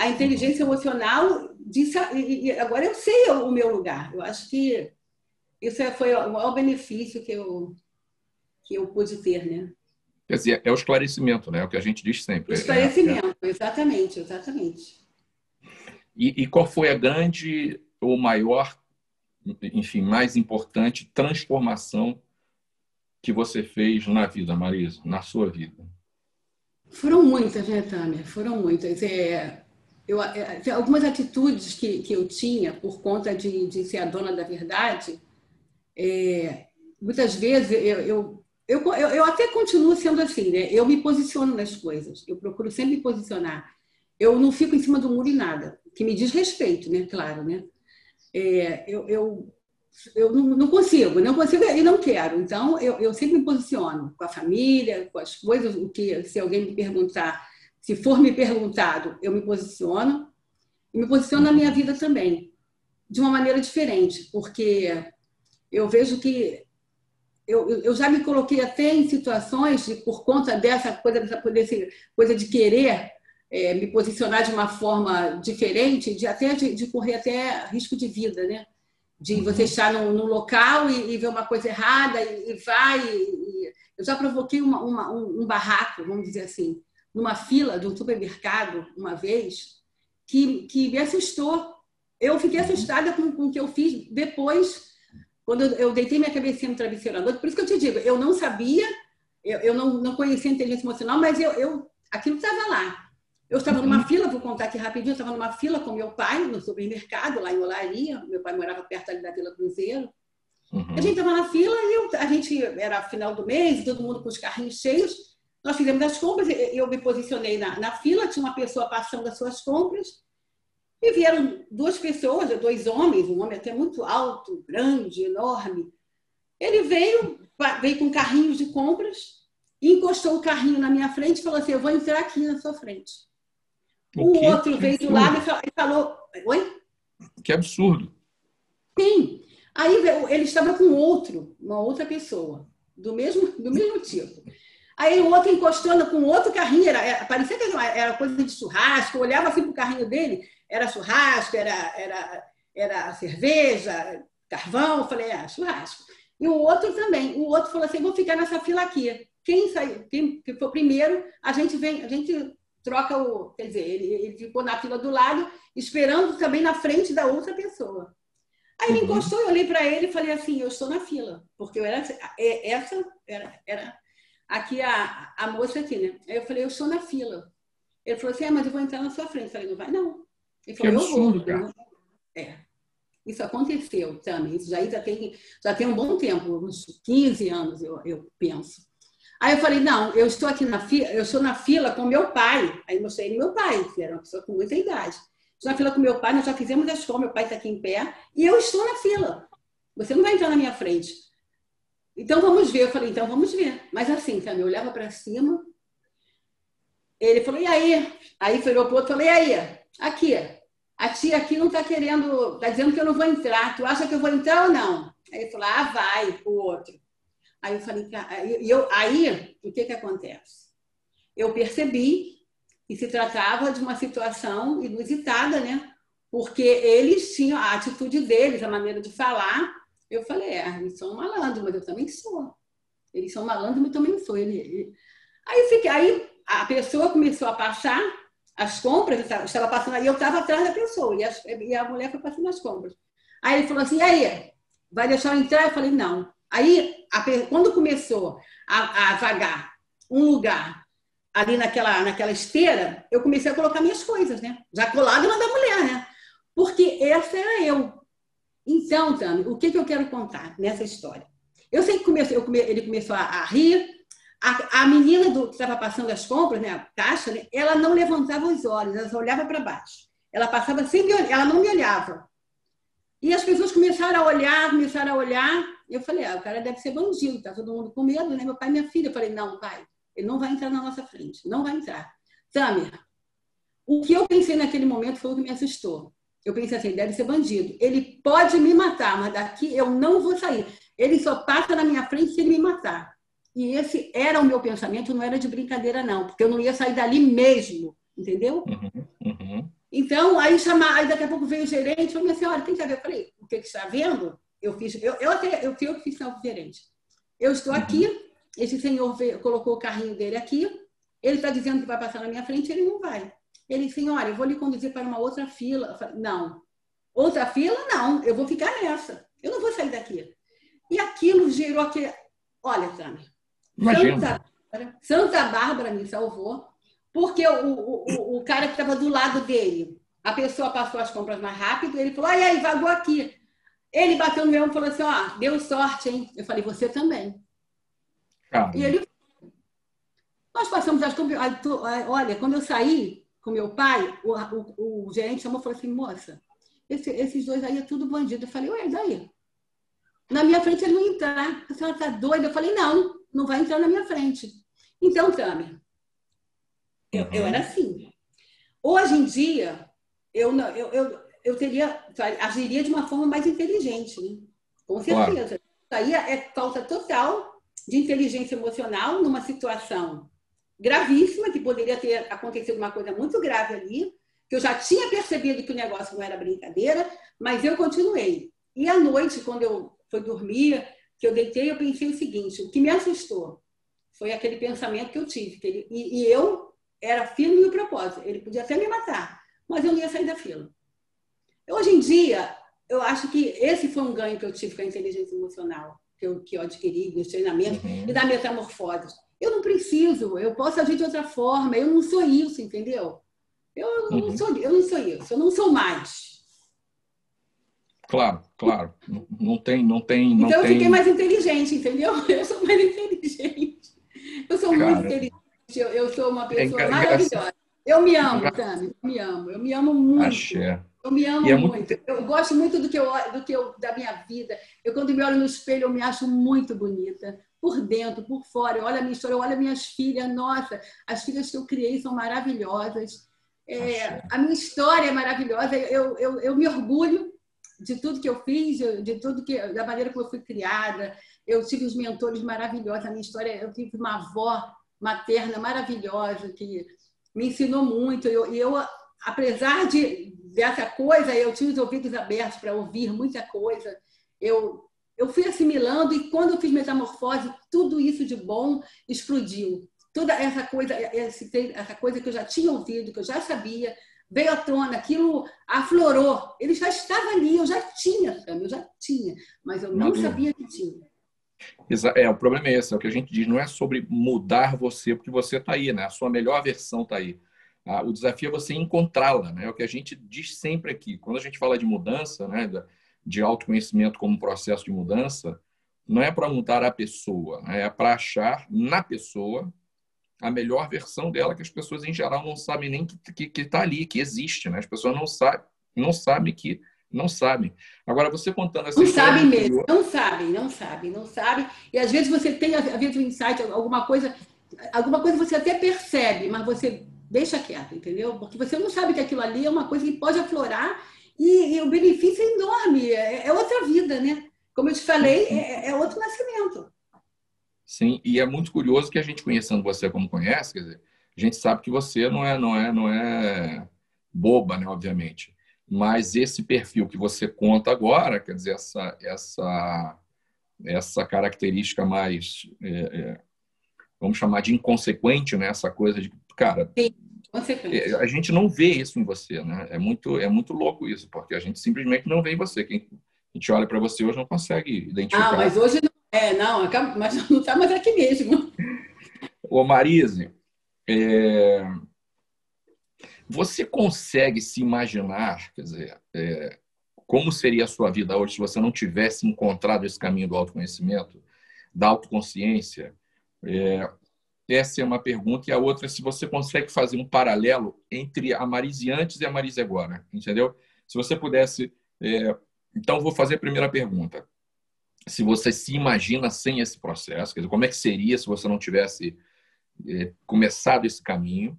a inteligência emocional disse, e agora eu sei o meu lugar. Eu acho que isso é, foi o maior benefício que eu, que eu pude ter, né? Quer dizer, é o esclarecimento, né? É o que a gente diz sempre. Esclarecimento, é, é... exatamente, exatamente. E, e qual foi a grande ou maior, enfim, mais importante transformação que você fez na vida, Marisa, na sua vida? Foram muitas, né, Tânia? Foram muitas. É, eu, é, algumas atitudes que, que eu tinha por conta de, de ser a dona da verdade, é, muitas vezes eu, eu, eu, eu, até continuo sendo assim, né? eu me posiciono nas coisas, eu procuro sempre me posicionar. eu não fico em cima do muro em nada, que me diz respeito, né? Claro, né? É, eu, eu, eu não consigo, não consigo e não quero. Então, eu, eu sempre me posiciono com a família, com as coisas, o que se alguém me perguntar, se for me perguntado, eu me posiciono e me posiciono na minha vida também, de uma maneira diferente, porque eu vejo que eu, eu já me coloquei até em situações de, por conta dessa coisa, dessa coisa de querer é, me posicionar de uma forma diferente, de até de, de, correr até risco de vida, né? De uhum. você estar num, num local e, e, ver uma coisa errada e, e vai. E, eu já provoquei uma, uma, um, um, barraco, vamos dizer assim, numa fila de um supermercado uma vez, que, que me assustou. Eu fiquei uhum. assustada com, com o que eu fiz depois quando eu deitei minha cabecinha no travesseiro à noite, por isso que eu te digo, eu não sabia, eu, eu não, não conhecia inteligência emocional, mas eu, eu aquilo estava lá. Eu estava uhum. numa fila, vou contar aqui rapidinho, eu estava numa fila com meu pai no supermercado, lá em Olaria, meu pai morava perto ali da Vila Cruzeiro. Uhum. A gente estava na fila e eu, a gente era final do mês, todo mundo com os carrinhos cheios. Nós fizemos as compras, eu me posicionei na, na fila, tinha uma pessoa passando as suas compras. E vieram duas pessoas, dois homens, um homem até muito alto, grande, enorme. Ele veio, veio com carrinhos de compras, encostou o carrinho na minha frente e falou assim: Eu vou entrar aqui na sua frente. O, outro veio do lado e falou: Oi? Que absurdo. Sim. Aí ele estava com outro, uma outra pessoa, do mesmo, do mesmo tipo. Aí o outro encostando com outro carrinho, era, era, parecia que era coisa de churrasco, eu olhava assim para o carrinho dele, era churrasco, era, era, era cerveja, carvão. Eu falei, é, churrasco. E o outro também. O outro falou assim: vou ficar nessa fila aqui. Quem sair, quem for primeiro, a gente vem, a gente troca o. Quer dizer, ele, ele ficou na fila do lado, esperando também na frente da outra pessoa. Aí ele uhum. encostou, eu olhei para ele e falei assim: eu estou na fila, porque eu era é, essa era, era aqui a, a moça aqui, né? Aí eu falei: eu estou na fila. Ele falou assim: é, mas eu vou entrar na sua frente. Eu falei: não vai não. Ele falou, que absurdo, cara. É. Isso aconteceu também. Isso já, já, tem, já tem um bom tempo, uns 15 anos, eu, eu penso. Aí eu falei, não, eu estou aqui na fila, eu estou na fila com meu pai. Aí mostrei meu pai, que era uma pessoa com muita idade. Estou na fila com meu pai, nós já fizemos as compras, meu pai está aqui em pé, e eu estou na fila. Você não vai entrar na minha frente. Então vamos ver. Eu falei, então vamos ver. Mas assim, sabe, eu olhava para cima. Ele falou, e aí? Aí foi o outro, falei, e aí? Aqui, a tia aqui não está querendo, está dizendo que eu não vou entrar. Tu acha que eu vou entrar ou não? Aí ele falou, ah, vai, o outro. Aí eu falei, aí, eu, aí o que, que acontece? Eu percebi que se tratava de uma situação inusitada, né? Porque eles tinham a atitude deles, a maneira de falar. Eu falei, é, eles são malandros, mas eu também sou. Eles são malandros, mas eu também sou. Ele, ele... Aí, fiquei, aí a pessoa começou a passar as compras, estava passando aí, eu estava atrás da pessoa, e a, e a mulher foi passando as compras. Aí ele falou assim, e aí, vai deixar eu entrar? Eu falei, não. Aí, a, quando começou a, a vagar um lugar ali naquela, naquela esteira, eu comecei a colocar minhas coisas, né? Já colado na da mulher, né? Porque essa eu. Então, Tami, o que, que eu quero contar nessa história? Eu sei que come, ele começou a, a rir, a, a menina do, que estava passando as compras, né, a caixa, né, ela não levantava os olhos, ela só olhava para baixo. Ela passava sem me olhar, ela não me olhava. E as pessoas começaram a olhar, começaram a olhar. Eu falei, ah, o cara deve ser bandido, tá todo mundo com medo, né? Meu pai e minha filha. Eu falei, não, pai, ele não vai entrar na nossa frente, não vai entrar. Samir, o que eu pensei naquele momento foi o que me assustou. Eu pensei assim, deve ser bandido. Ele pode me matar, mas daqui eu não vou sair. Ele só passa na minha frente se ele me matar. E esse era o meu pensamento, não era de brincadeira, não, porque eu não ia sair dali mesmo, entendeu? Uhum, uhum. Então, aí, chamar, aí daqui a pouco veio o gerente e falou, minha senhora, tem que ver? Eu falei, o que, que está vendo? Eu fiz, eu, eu até, eu fui eu fiz sinal gerente. Eu estou aqui, uhum. esse senhor veio, colocou o carrinho dele aqui, ele está dizendo que vai passar na minha frente, ele não vai. Ele, senhora, eu vou lhe conduzir para uma outra fila. Falei, não. Outra fila, não, eu vou ficar nessa. Eu não vou sair daqui. E aquilo gerou aquele. Olha, Tânia, Santa, Santa Bárbara me salvou, porque o, o, o cara que estava do lado dele, a pessoa passou as compras mais rápido, ele falou, ai, aí, vagou aqui. Ele bateu no meu e falou assim, ó, oh, deu sorte, hein? Eu falei, você também. E ele... Nós passamos as compras... Olha, quando eu saí, com meu pai, o, o, o gerente chamou e falou assim, moça, esse, esses dois aí é tudo bandido. Eu falei, ué, daí? Na minha frente ele não entrar. A senhora está doida? Eu falei, não, não vai entrar na minha frente. Então, Tamer, eu, eu era assim. Hoje em dia, eu, eu, eu, eu teria, agiria de uma forma mais inteligente, né? com certeza. Claro. Isso aí é falta total de inteligência emocional numa situação gravíssima, que poderia ter acontecido uma coisa muito grave ali, que eu já tinha percebido que o negócio não era brincadeira, mas eu continuei. E à noite, quando eu fui dormir, que eu deitei, eu pensei o seguinte: o que me assustou foi aquele pensamento que eu tive. Que ele, e, e eu era firme no propósito. Ele podia até me matar, mas eu não ia sair da fila. Hoje em dia, eu acho que esse foi um ganho que eu tive com a inteligência emocional, que eu, que eu adquiri nos treinamentos uhum. e da metamorfose. Eu não preciso, eu posso agir de outra forma, eu não sou isso, entendeu? Eu não, uhum. sou, eu não sou isso, eu não sou mais. Claro, claro. Não tem, não tem. Não então tem... eu fiquei mais inteligente, entendeu? <laughs> Eu sou mais inteligente. Eu sou Cara, muito inteligente, eu, eu sou uma pessoa é maravilhosa. Eu me amo, Tami, eu me amo, eu me amo muito. Axé. Eu me amo é muito. muito. Eu gosto muito do que eu, do que eu, da minha vida. Eu, quando me olho no espelho, eu me acho muito bonita. Por dentro, por fora. Eu olho a minha história, eu olho minhas filhas. Nossa, as filhas que eu criei são maravilhosas. É, a minha história é maravilhosa. Eu, eu, eu me orgulho de tudo que eu fiz, de tudo que, da maneira como eu fui criada. Eu tive os mentores maravilhosos. A minha história, eu tive uma avó materna maravilhosa que me ensinou muito. E eu, eu, apesar de dessa coisa, eu tinha os ouvidos abertos para ouvir muita coisa. Eu, eu fui assimilando e quando eu fiz metamorfose, tudo isso de bom explodiu. Toda essa coisa, essa coisa que eu já tinha ouvido, que eu já sabia, veio à tona, aquilo aflorou. Ele já estava ali, eu já tinha, eu já tinha, mas eu não sabia que tinha. É, o problema é esse, é o que a gente diz, não é sobre mudar você, porque você está aí, né? A sua melhor versão está aí. Ah, o desafio é você encontrá-la, né? É o que a gente diz sempre aqui. Quando a gente fala de mudança, né? De autoconhecimento como processo de mudança, não é para mudar a pessoa, né? é para achar na pessoa a melhor versão dela, que as pessoas em geral não sabem nem que está tá ali, que existe, né? As pessoas não sabem, não sabem que não sabem. Agora, você contando essa Não sabem mesmo, não sabem, não sabem, não sabem. E às vezes você tem, às vezes, um insight, alguma coisa, alguma coisa você até percebe, mas você deixa quieto, entendeu? Porque você não sabe que aquilo ali é uma coisa que pode aflorar e, e o benefício é enorme, é, é, outra vida, né? Como eu te falei, é, é, outro nascimento. Sim, e é muito curioso que a gente conhecendo você como conhece, quer dizer, a gente sabe que você não é, não é, não é boba, né, obviamente mas esse perfil que você conta agora, quer dizer, essa, essa, essa característica mais, é, é, vamos chamar de inconsequente, né? essa coisa de, cara, Sim, é, a gente não vê isso em você, né? É muito, é muito louco isso, porque a gente simplesmente não vê em você. Quem a gente olha para você hoje não consegue identificar. Ah, mas hoje não é, não, mas não está mais aqui mesmo. <laughs> Ô Marise, é, você consegue se imaginar, quer dizer, é, como seria a sua vida hoje se você não tivesse encontrado esse caminho do autoconhecimento, da autoconsciência? É, essa é uma pergunta. E a outra é se você consegue fazer um paralelo entre a Marise antes e a Marise agora, entendeu? Se você pudesse. É, então, vou fazer a primeira pergunta. Se você se imagina sem esse processo, quer dizer, como é que seria se você não tivesse é, começado esse caminho?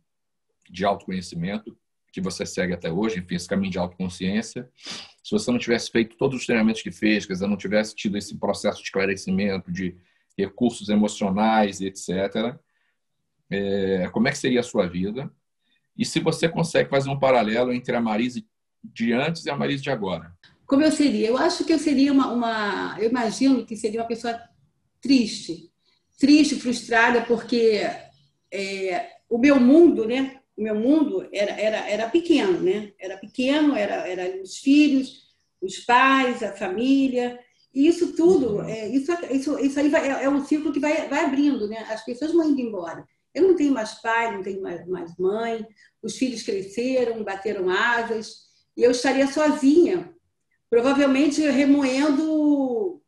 de autoconhecimento que você segue até hoje, enfim, esse caminho de autoconsciência. Se você não tivesse feito todos os treinamentos que fez, quer dizer, não tivesse tido esse processo de esclarecimento, de recursos emocionais etc., é, como é que seria a sua vida? E se você consegue fazer um paralelo entre a Marise de antes e a Marise de agora? Como eu seria? Eu acho que eu seria uma, uma eu imagino que seria uma pessoa triste, triste, frustrada, porque é, o meu mundo, né, o meu mundo era, era, era pequeno, né? Era pequeno, era, era os filhos, os pais, a família. E isso tudo, uhum. é, isso, isso, isso aí vai, é, é um ciclo que vai, vai abrindo, né? As pessoas vão indo embora. Eu não tenho mais pai, não tenho mais, mais mãe, os filhos cresceram, bateram asas, e eu estaria sozinha, provavelmente remoendo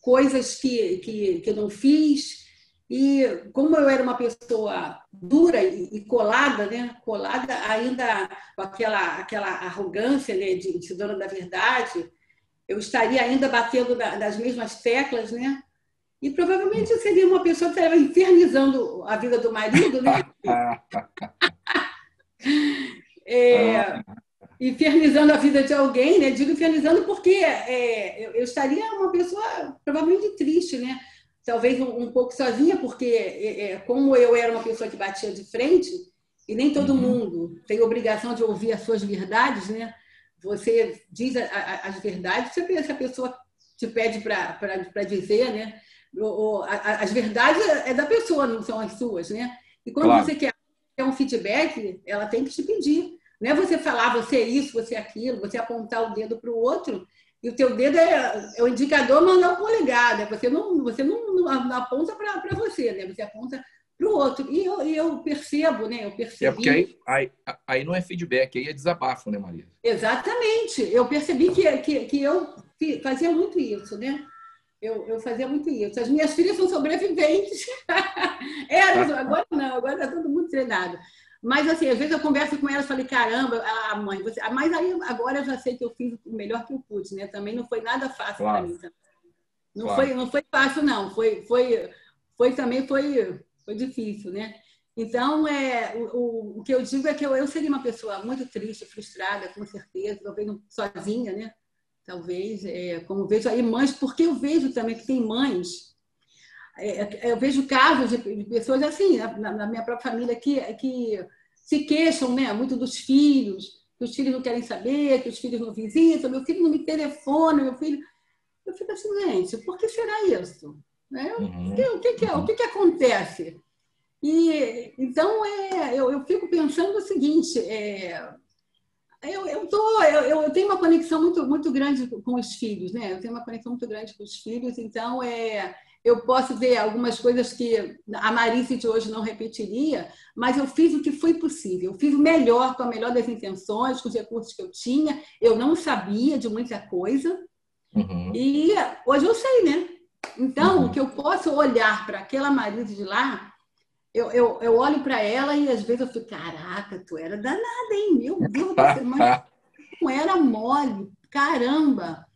coisas que, que, que eu não fiz, E como eu era uma pessoa dura e colada, né? colada ainda com aquela, aquela arrogância né? de, de dona da verdade, eu estaria ainda batendo das mesmas teclas, né? E provavelmente eu seria uma pessoa que estava infernizando a vida do marido, né? <laughs> é, infernizando a vida de alguém, né? Digo infernizando porque é, eu, eu, estaria uma pessoa provavelmente triste, né? Talvez um, um pouco sozinha, porque é, é, como eu era uma pessoa que batia de frente, e nem todo uhum. mundo tem obrigação de ouvir as suas verdades, né? Você diz a, a, as verdades se a pessoa te pede para dizer, né? As verdades é da pessoa, não são as suas, né? E quando claro. você quer um feedback, ela tem que te pedir. Não é você falar você é isso, você é aquilo, você apontar o dedo para o outro e o teu dedo é, é o indicador, mas não é o polegar. Né? Você não, você não, não aponta para você, né? Você aponta para o outro. E eu, eu, percebo, né? Eu percebi. É porque aí, aí, aí, não é feedback, aí é desabafo, né, Maria? Exatamente. Eu percebi que, que, que eu fazia muito isso, né? Eu, eu fazia muito isso. As minhas filhas são sobreviventes. <laughs> Elas, agora não, agora está todo mundo treinado. Mas, assim, às vezes eu converso com elas e falei, caramba, a mãe, você... mas aí agora eu já sei que eu fiz o melhor que eu pude, né? Também não foi nada fácil claro. para mim. Também. Não, claro. foi, não foi fácil, não. Foi, foi, foi também foi, foi difícil, né? Então, é, o, o que eu digo é que eu, eu seria uma pessoa muito triste, frustrada, com certeza, talvez sozinha, né? Talvez, é, como vejo aí mães, porque eu vejo também que tem mães, é, eu vejo casos de, de pessoas assim, na, na, minha própria família, que, que se queixam né, muito dos filhos, que os filhos não querem saber, que os filhos não visitam, meu filho não me telefona, meu filho. Eu fico assim, gente, por que será isso? Né? Uhum. O, que, o, que, que, é, o que, que acontece? E, então, é, eu, eu fico pensando o seguinte: é, eu, eu, tô, eu, eu, tenho uma conexão muito, muito grande com os filhos, né? Eu tenho uma conexão muito grande com os filhos, então é, eu posso ver algumas coisas que a Marice de hoje não repetiria, mas eu fiz o que foi possível. Eu fiz o melhor, com a melhor das intenções, com os recursos que eu tinha. Eu não sabia de muita coisa. Uhum. E hoje eu sei, né? Então, uhum. o que eu posso olhar para aquela Marice de lá eu, eu, eu olho para ela e às vezes eu fico, caraca, tu era danada, hein? Meu Deus do céu, mas não era mole, caramba.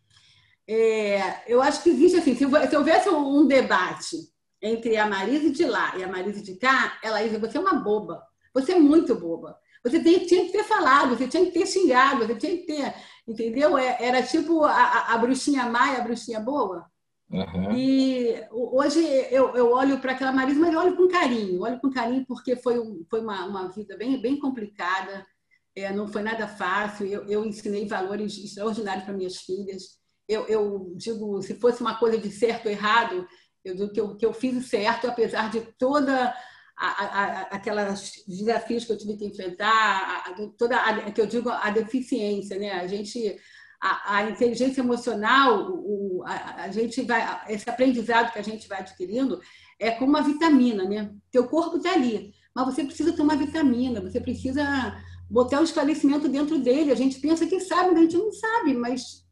É, eu acho que existe assim, se, se houvesse um debate entre a Marise de lá e a Marise de cá, ela ia dizer, você é uma boba, você é muito boba. Você tem, tinha que ter falado, você tinha que ter xingado, você tinha que ter, entendeu? É, era tipo a, a, a bruxinha má e a bruxinha boa. Uhum. E hoje eu, eu olho para aquela Marisa, mas eu olho com carinho, olho com carinho porque foi, um, foi uma, uma vida bem, bem complicada, é, não foi nada fácil. Eu, eu ensinei valores extraordinários para minhas filhas. Eu, eu, digo, se fosse uma coisa de certo ou errado, eu digo que eu, que eu fiz o certo, apesar de toda a, a, aquelas desafios que eu tive que enfrentar, a, toda a, que eu digo a deficiência, né? A gente a, a inteligência emocional, o, a, a, gente vai, esse aprendizado que a gente vai adquirindo é como uma vitamina, né? Teu corpo está ali, mas você precisa tomar vitamina, você precisa botar o esclarecimento dentro dele. A gente pensa que sabe, mas a gente não sabe, mas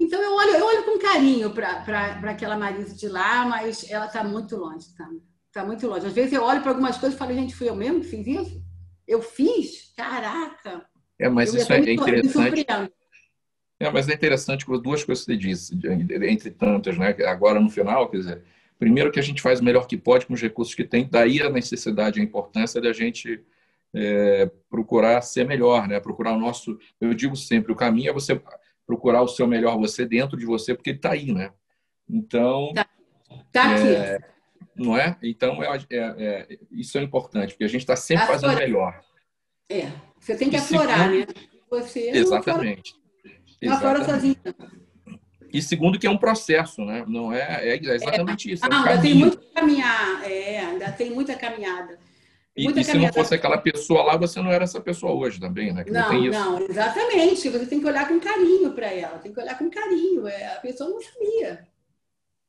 então eu olho, eu olho com carinho para aquela Marisa de lá, mas ela está muito longe, tá? Está muito longe. Às vezes eu olho para algumas coisas e falo, gente, fui eu mesmo que fiz isso? Eu fiz? Caraca! É, mas eu isso é interessante. É, mas é interessante duas coisas que você disse, entre tantas, né? Agora no final, quer dizer, primeiro que a gente faz o melhor que pode com os recursos que tem, daí a necessidade e a importância de a gente é, procurar ser melhor, né? Procurar o nosso, eu digo sempre, o caminho é você procurar o seu melhor você dentro de você, porque ele está aí, né? Então, tá, tá aqui. É, não é? Então, é, é, é, isso é importante, porque a gente está sempre fazendo melhor. É, você tem que aflorar, né? Você Exatamente. Lá fora sozinha. E segundo que é um processo, né? Não é, é exatamente é. isso. É um não, ainda tem muito a caminhar, é, ainda tem muita caminhada. Muita e, se não fosse aquela pessoa lá, você não era essa pessoa hoje também, né? Que não, não, não, exatamente. Você tem que olhar com carinho para ela, tem que olhar com carinho. É, a pessoa não sabia.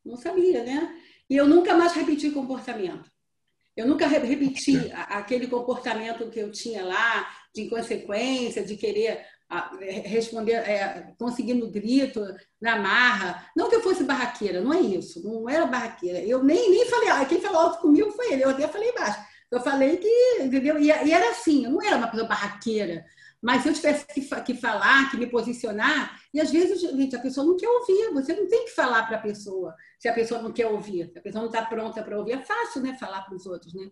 Não sabia, né? E eu nunca mais repeti comportamento. Eu nunca repeti aquele comportamento que eu tinha lá, de inconsequência, de querer responder, é, conseguindo grito, na marra. Não que eu fosse barraqueira, não é isso, não era barraqueira. Eu nem, nem falei, ah, quem falou alto comigo foi ele, eu até falei baixo. Eu falei que, entendeu? E, e era assim, eu não era uma pessoa barraqueira. Mas se eu tivesse que, que, falar, que me posicionar, e às vezes, gente, a pessoa não quer ouvir, você não tem que falar para a pessoa se a pessoa não quer ouvir, se a pessoa não está pronta para ouvir. É fácil, né, falar para os outros, né?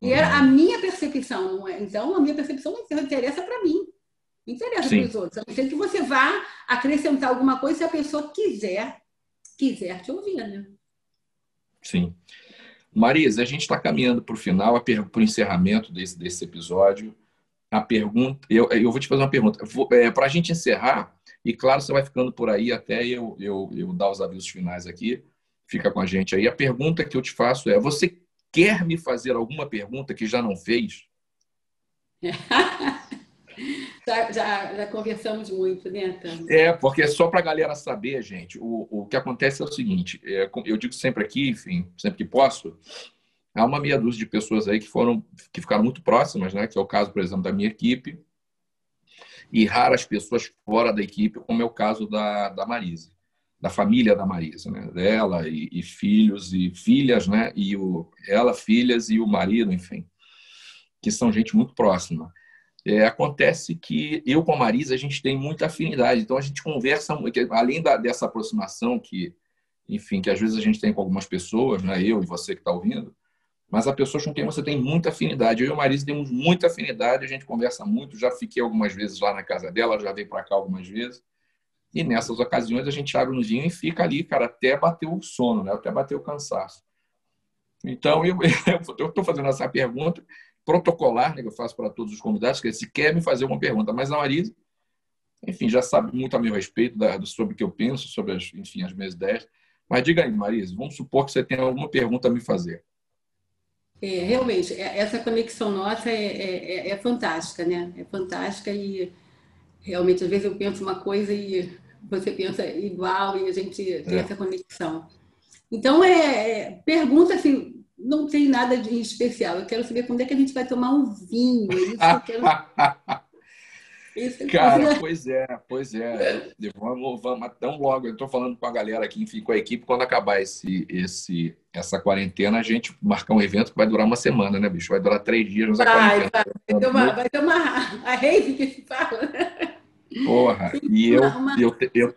E era a minha percepção, não é? Então, a minha percepção não interessa para mim. Não interessa para os outros. A não ser que você vá acrescentar alguma coisa se a pessoa quiser, quiser te ouvir, né? Sim. Marisa, a gente está caminhando para o final, para o encerramento desse, desse episódio. A pergunta, eu, eu vou te fazer uma pergunta. É, para a gente encerrar, e claro, você vai ficando por aí até eu, eu, eu dar os avisos finais aqui, fica com a gente aí. A pergunta que eu te faço é: você quer me fazer alguma pergunta que já não fez? <laughs> já, conversamos muito, né, Tânia? É, porque só para a galera saber, gente, o, o que acontece é o seguinte: é, eu digo sempre aqui, enfim, sempre que posso, há uma meia dúzia de pessoas aí que foram, que ficaram muito próximas, né? Que é o caso, por exemplo, da minha equipe, e raras pessoas fora da equipe, como é o caso da, da Marise da família da Marisa, né? Dela e, e, filhos e filhas, né? E o, ela, filhas e o marido, enfim, que são gente muito próxima. É, acontece que eu com a Marisa a gente tem muita afinidade, então a gente conversa além da, dessa aproximação que, enfim, que às vezes a gente tem com algumas pessoas, né? Eu e você que está ouvindo, mas há pessoas com quem você tem muita afinidade. Eu e a Marisa temos muita afinidade, a gente conversa muito. Já fiquei algumas vezes lá na casa dela, já veio para cá algumas vezes. E nessas ocasiões a gente abre um vinho e fica ali, cara, até bater o sono, né? até bater o cansaço. Então, eu <laughs> estou fazendo essa pergunta protocolar, né, que eu faço para todos os convidados, que é se quer me fazer uma pergunta. Mas a Marisa, enfim, já sabe muito a meu respeito da, sobre o que eu penso, sobre as, enfim, as minhas ideias. Mas diga aí, Marisa, vamos supor que você tenha alguma pergunta a me fazer. É, realmente, é, essa conexão nossa é, é, é, é fantástica, né? É fantástica e realmente, às vezes eu penso uma coisa e você pensa igual e a gente tem é. essa conexão. Então, é, é, pergunta assim, não tem nada de especial. Eu quero saber quando é que a gente vai tomar um vinho. É isso que eu quero... <laughs> Isso Cara, pois é, pois é. Vamos, vamos tão logo. Eu estou falando com a galera aqui, enfim, com a equipe, quando acabar esse, esse, essa quarentena, a gente marcar um evento que vai durar uma semana, né, bicho? Vai durar três dias. Vai, vai, vai, ter uma, vai ter uma <laughs> a rave que se fala. Porra, e eu, uma... eu, eu, eu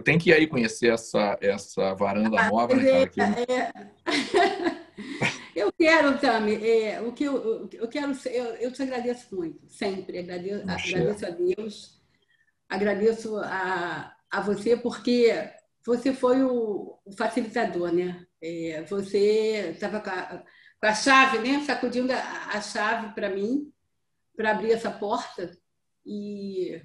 tenho que ir aí conhecer essa, essa varanda ah, nova, né, cara? É... é. <laughs> Eu quero, Tami, é, o que eu, eu quero, eu, eu te agradeço muito, sempre. Agradeço, agradeço a Deus, agradeço a, a você, porque você foi o, o facilitador, né? É, você estava com, com, a chave, né? Sacudindo a, a chave para mim, para abrir essa porta. E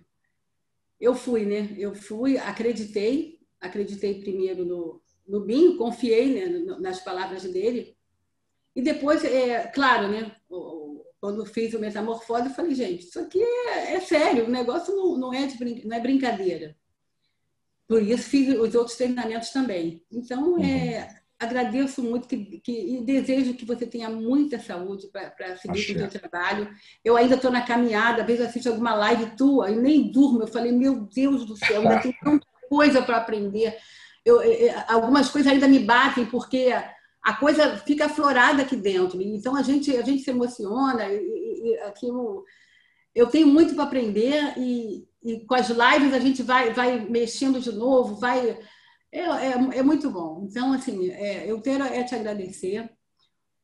eu fui, né? Eu fui, acreditei, acreditei primeiro no, no Binho, confiei né, nas palavras dele e depois, é, claro, né? Quando fiz o metamorfose, eu falei, gente, isso aqui é, é sério, o negócio não, não, é de, não é brincadeira. Por isso fiz os outros treinamentos também. Então, é, uhum. Agradeço muito que, que, e desejo que você tenha muita saúde para seguir Achei. com o seu trabalho. Eu ainda estou na caminhada, às vezes assisto alguma live tua e nem durmo. Eu falei, meu Deus do céu, ainda tem <laughs> tanta coisa para aprender. Eu, algumas coisas ainda me batem, porque a coisa fica aflorada aqui dentro. Então a gente a gente se emociona e, e aquilo eu tenho muito para aprender e, e, com as lives a gente vai vai mexendo de novo, vai é, é, é muito bom. Então assim é, eu quero é te agradecer,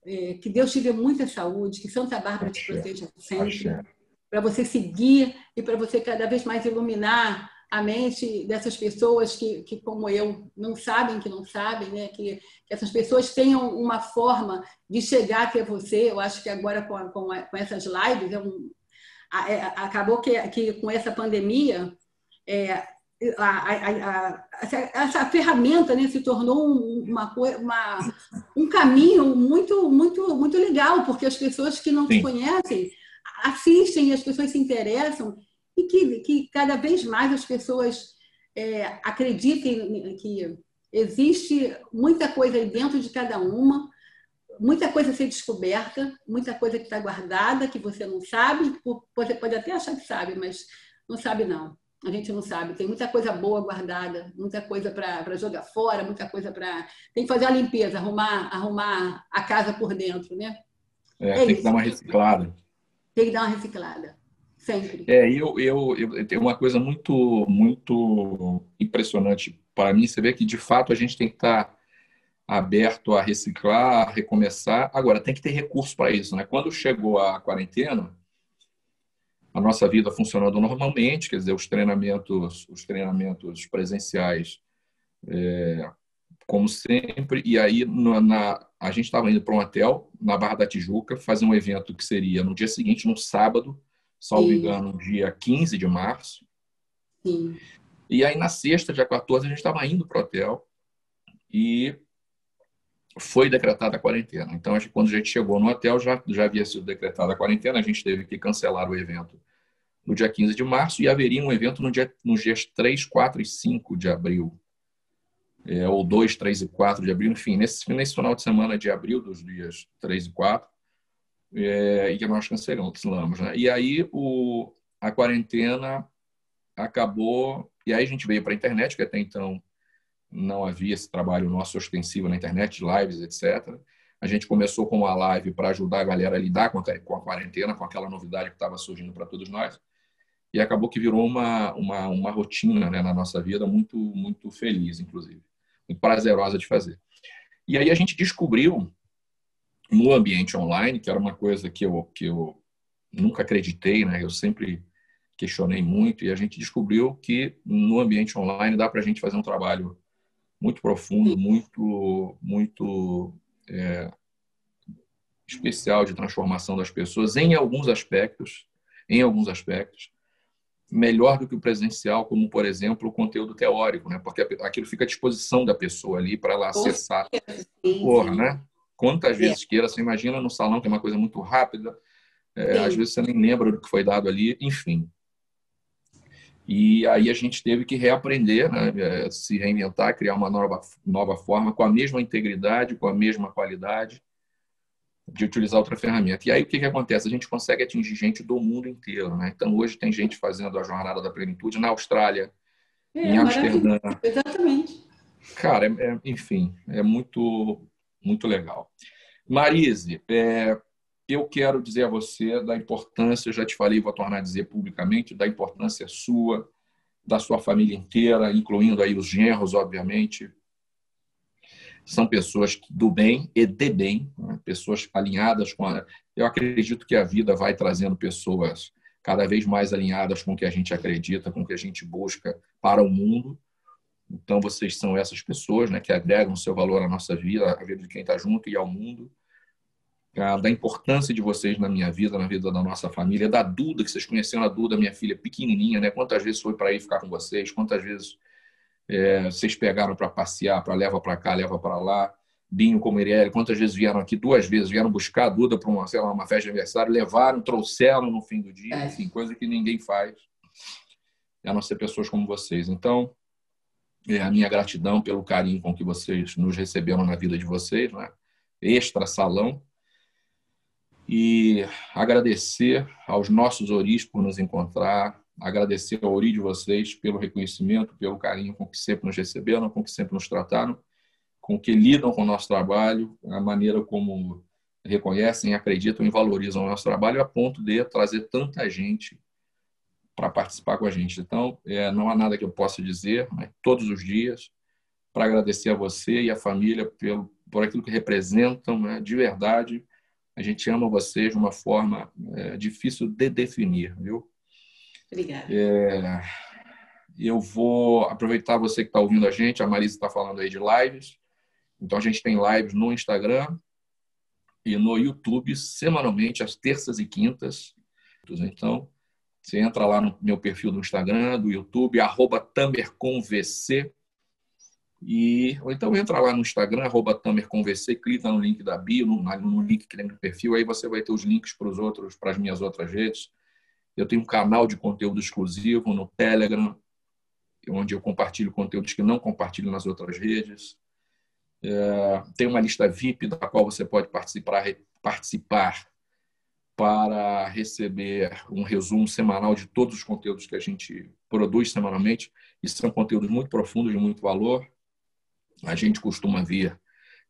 é, que Deus te dê muita saúde, que Santa Bárbara te proteja sempre, para você seguir e para você cada vez mais iluminar a mente dessas pessoas que, que, como eu, não sabem que não sabem, né? que, que essas pessoas tenham uma forma de chegar até você. Eu acho que agora, com, a, com, a, com essas lives, é um, é, acabou que, que com essa pandemia, é, a, essa ferramenta né, se tornou uma, uma, um caminho muito, muito, muito legal, porque as pessoas que não Sim. te conhecem assistem e as pessoas se interessam e que, que cada vez mais as pessoas é, acreditem que existe muita coisa aí dentro de cada uma, muita coisa a ser descoberta, muita coisa que está guardada, que você não sabe, você pode até achar que sabe, mas Não sabe, não. A gente não sabe. Tem muita coisa boa guardada, muita coisa para jogar fora, muita coisa para. Tem que fazer a limpeza, arrumar, arrumar a casa por dentro, né? É, é tem isso. que dar uma reciclada. Tem que dar uma reciclada. Sempre. É, eu, eu, eu tenho uma coisa muito, muito impressionante para mim. Você vê que, de fato, a gente tem que estar aberto a reciclar, a recomeçar. Agora, tem que ter recurso para isso. Né? Quando chegou a quarentena, a nossa vida funcionando normalmente, quer dizer, os treinamentos, os treinamentos presenciais, é, como sempre, e aí na, na a gente estava indo para um hotel na Barra da Tijuca fazer um evento que seria no dia seguinte, no sábado, salvo Sim. engano, dia 15 de março. Sim. E aí na sexta, dia 14, a gente estava indo para o hotel e foi decretada a quarentena. Então, quando a gente chegou no hotel, já, já havia sido decretada a quarentena, a gente teve que cancelar o evento no dia 15 de março e haveria um evento no dia, nos dias 3, 4 e 5 de abril. É, ou 2, 3 e 4 de abril, enfim, nesse, nesse final de semana de abril, dos dias 3 e 4, é, e que nós cancelamos. Né? E aí o, a quarentena acabou, e aí a gente veio para a internet, que até então não havia esse trabalho nosso ostensivo na internet, lives, etc. A gente começou com uma live para ajudar a galera a lidar com a, com a quarentena, com aquela novidade que estava surgindo para todos nós. E acabou que virou uma, uma, uma rotina né, na nossa vida muito, muito feliz, inclusive. Muito prazerosa de fazer. E aí a gente descobriu no ambiente online, que era uma coisa que eu, que eu nunca acreditei, né? Eu sempre questionei muito e a gente descobriu que no ambiente online dá para a gente fazer um trabalho muito profundo, muito, muito é, especial de transformação das pessoas em alguns aspectos, em alguns aspectos, melhor do que o presencial, como por exemplo o conteúdo teórico, né? Porque aquilo fica à disposição da pessoa ali para ela acessar. Porra, né? Quantas vezes queira, você imagina no salão que é uma coisa muito rápida, é, às vezes você nem lembra do que foi dado ali, enfim. E aí a gente teve que reaprender, né? É, se reinventar, criar uma nova, nova forma, com a mesma integridade, com a mesma qualidade, de utilizar outra ferramenta. E aí o que, que acontece? A gente consegue atingir gente do mundo inteiro. Né? Então hoje tem gente fazendo a jornada da plenitude na Austrália, é, em Amsterdã. Exatamente. Cara, é, é, enfim, é muito, muito legal. Marise, é, eu quero dizer a você da importância, já te falei, vou tornar a dizer publicamente, da importância sua, da sua família inteira, incluindo aí os genros, obviamente. São pessoas do bem e de bem, né? pessoas alinhadas com a... Eu acredito que a vida vai trazendo pessoas cada vez mais alinhadas com o que a gente acredita, com o que a gente busca para o mundo. Então, vocês são essas pessoas né, que agregam seu valor à nossa vida, à vida de quem está junto e ao mundo da importância de vocês na minha vida, na vida da nossa família, da Duda, que vocês conheceram a Duda, minha filha pequenininha, né? Quantas vezes foi para ir ficar com vocês, quantas vezes é, vocês pegaram para passear, para leva para cá, leva para lá. Binho com Mirelle, quantas vezes vieram aqui? Duas vezes vieram buscar a Duda para uma, sei lá, uma festa de aniversário, levaram, trouxeram no fim do dia, é. enfim, coisa que ninguém faz, a não ser pessoas como vocês. Então, é a minha gratidão pelo carinho com que vocês nos receberam na vida de vocês, né? extra salão, e agradecer aos nossos Oris por nos encontrar, agradecer ao Ori de vocês pelo reconhecimento, pelo carinho com que sempre nos receberam, com que sempre nos trataram, com que lidam com o nosso trabalho, a maneira como reconhecem, acreditam e valorizam o nosso trabalho, a ponto de trazer tanta gente para participar com a gente. Então, é, não há nada que eu possa dizer, mas todos os dias, para agradecer a você e a família pelo, por aquilo que representam né, de verdade a gente ama vocês de uma forma é, difícil de definir, viu? Obrigada. É, eu vou aproveitar você que está ouvindo a gente, a Marisa está falando aí de lives. Então, a gente tem lives no Instagram e no YouTube, semanalmente, às terças e quintas. Então, você entra lá no meu perfil do Instagram, do YouTube, arroba TamerComVC, e, ou então entra lá no Instagram, arroba TamerConversei, clica no link da bio, no, no link que tem no perfil, aí você vai ter os links para os outros, para as minhas outras redes. Eu tenho um canal de conteúdo exclusivo no Telegram, onde eu compartilho conteúdos que não compartilho nas outras redes. É, tem uma lista VIP da qual você pode participar, participar para receber um resumo semanal de todos os conteúdos que a gente produz semanalmente. E são conteúdos muito profundos, de muito valor. A gente costuma vir,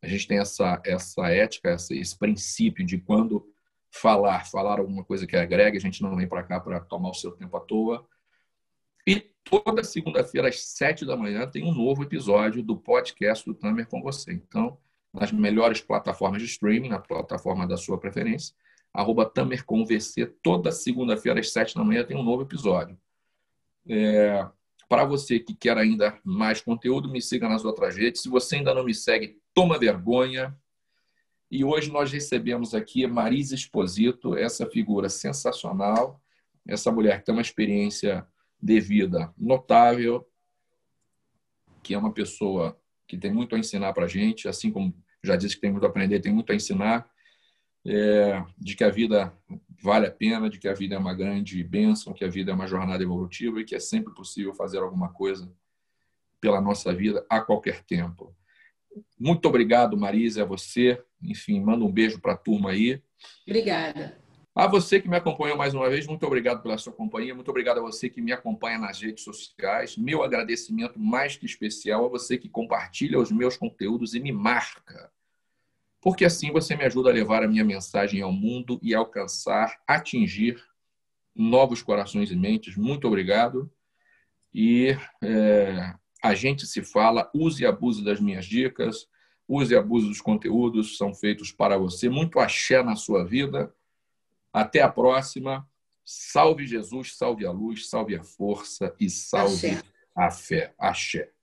a gente tem essa, essa ética, essa, esse princípio de quando falar, falar alguma coisa que agrega, a gente não vem para cá para tomar o seu tempo à toa. E toda segunda-feira, às sete da manhã, tem um novo episódio do podcast do Tamer com você. Então, nas melhores plataformas de streaming, na plataforma da sua preferência, arroba TamerConVC, toda segunda-feira, às sete da manhã, tem um novo episódio. É, Para você que quer ainda mais conteúdo, me siga nas outras redes. Se você ainda não me segue, toma vergonha. E hoje nós recebemos aqui Marisa Exposito, essa figura sensacional, essa mulher que tem uma experiência de vida notável, que é uma pessoa que tem muito a ensinar para a gente, assim como já disse que tem muito a aprender, tem muito a ensinar, é, de que a vida vale a pena, de que a vida é uma grande bênção, que a vida é uma jornada evolutiva e que é sempre possível fazer alguma coisa pela nossa vida a qualquer tempo. Muito obrigado, Marisa, a você. Enfim, manda um beijo para a turma aí. Obrigada. A você que me acompanhou mais uma vez, muito obrigado pela sua companhia, muito obrigado a você que me acompanha nas redes sociais. Meu agradecimento mais que especial a você que compartilha os meus conteúdos e me marca. Porque assim você me ajuda a levar a minha mensagem ao mundo e alcançar, atingir novos corações e mentes. Muito obrigado. E é, a gente se fala, use e abuse das minhas dicas, use e abuse dos conteúdos, são feitos para você. Muito axé na sua vida até a próxima. Salve Jesus, salve a luz, salve a força e salve Axé. a fé. Axé.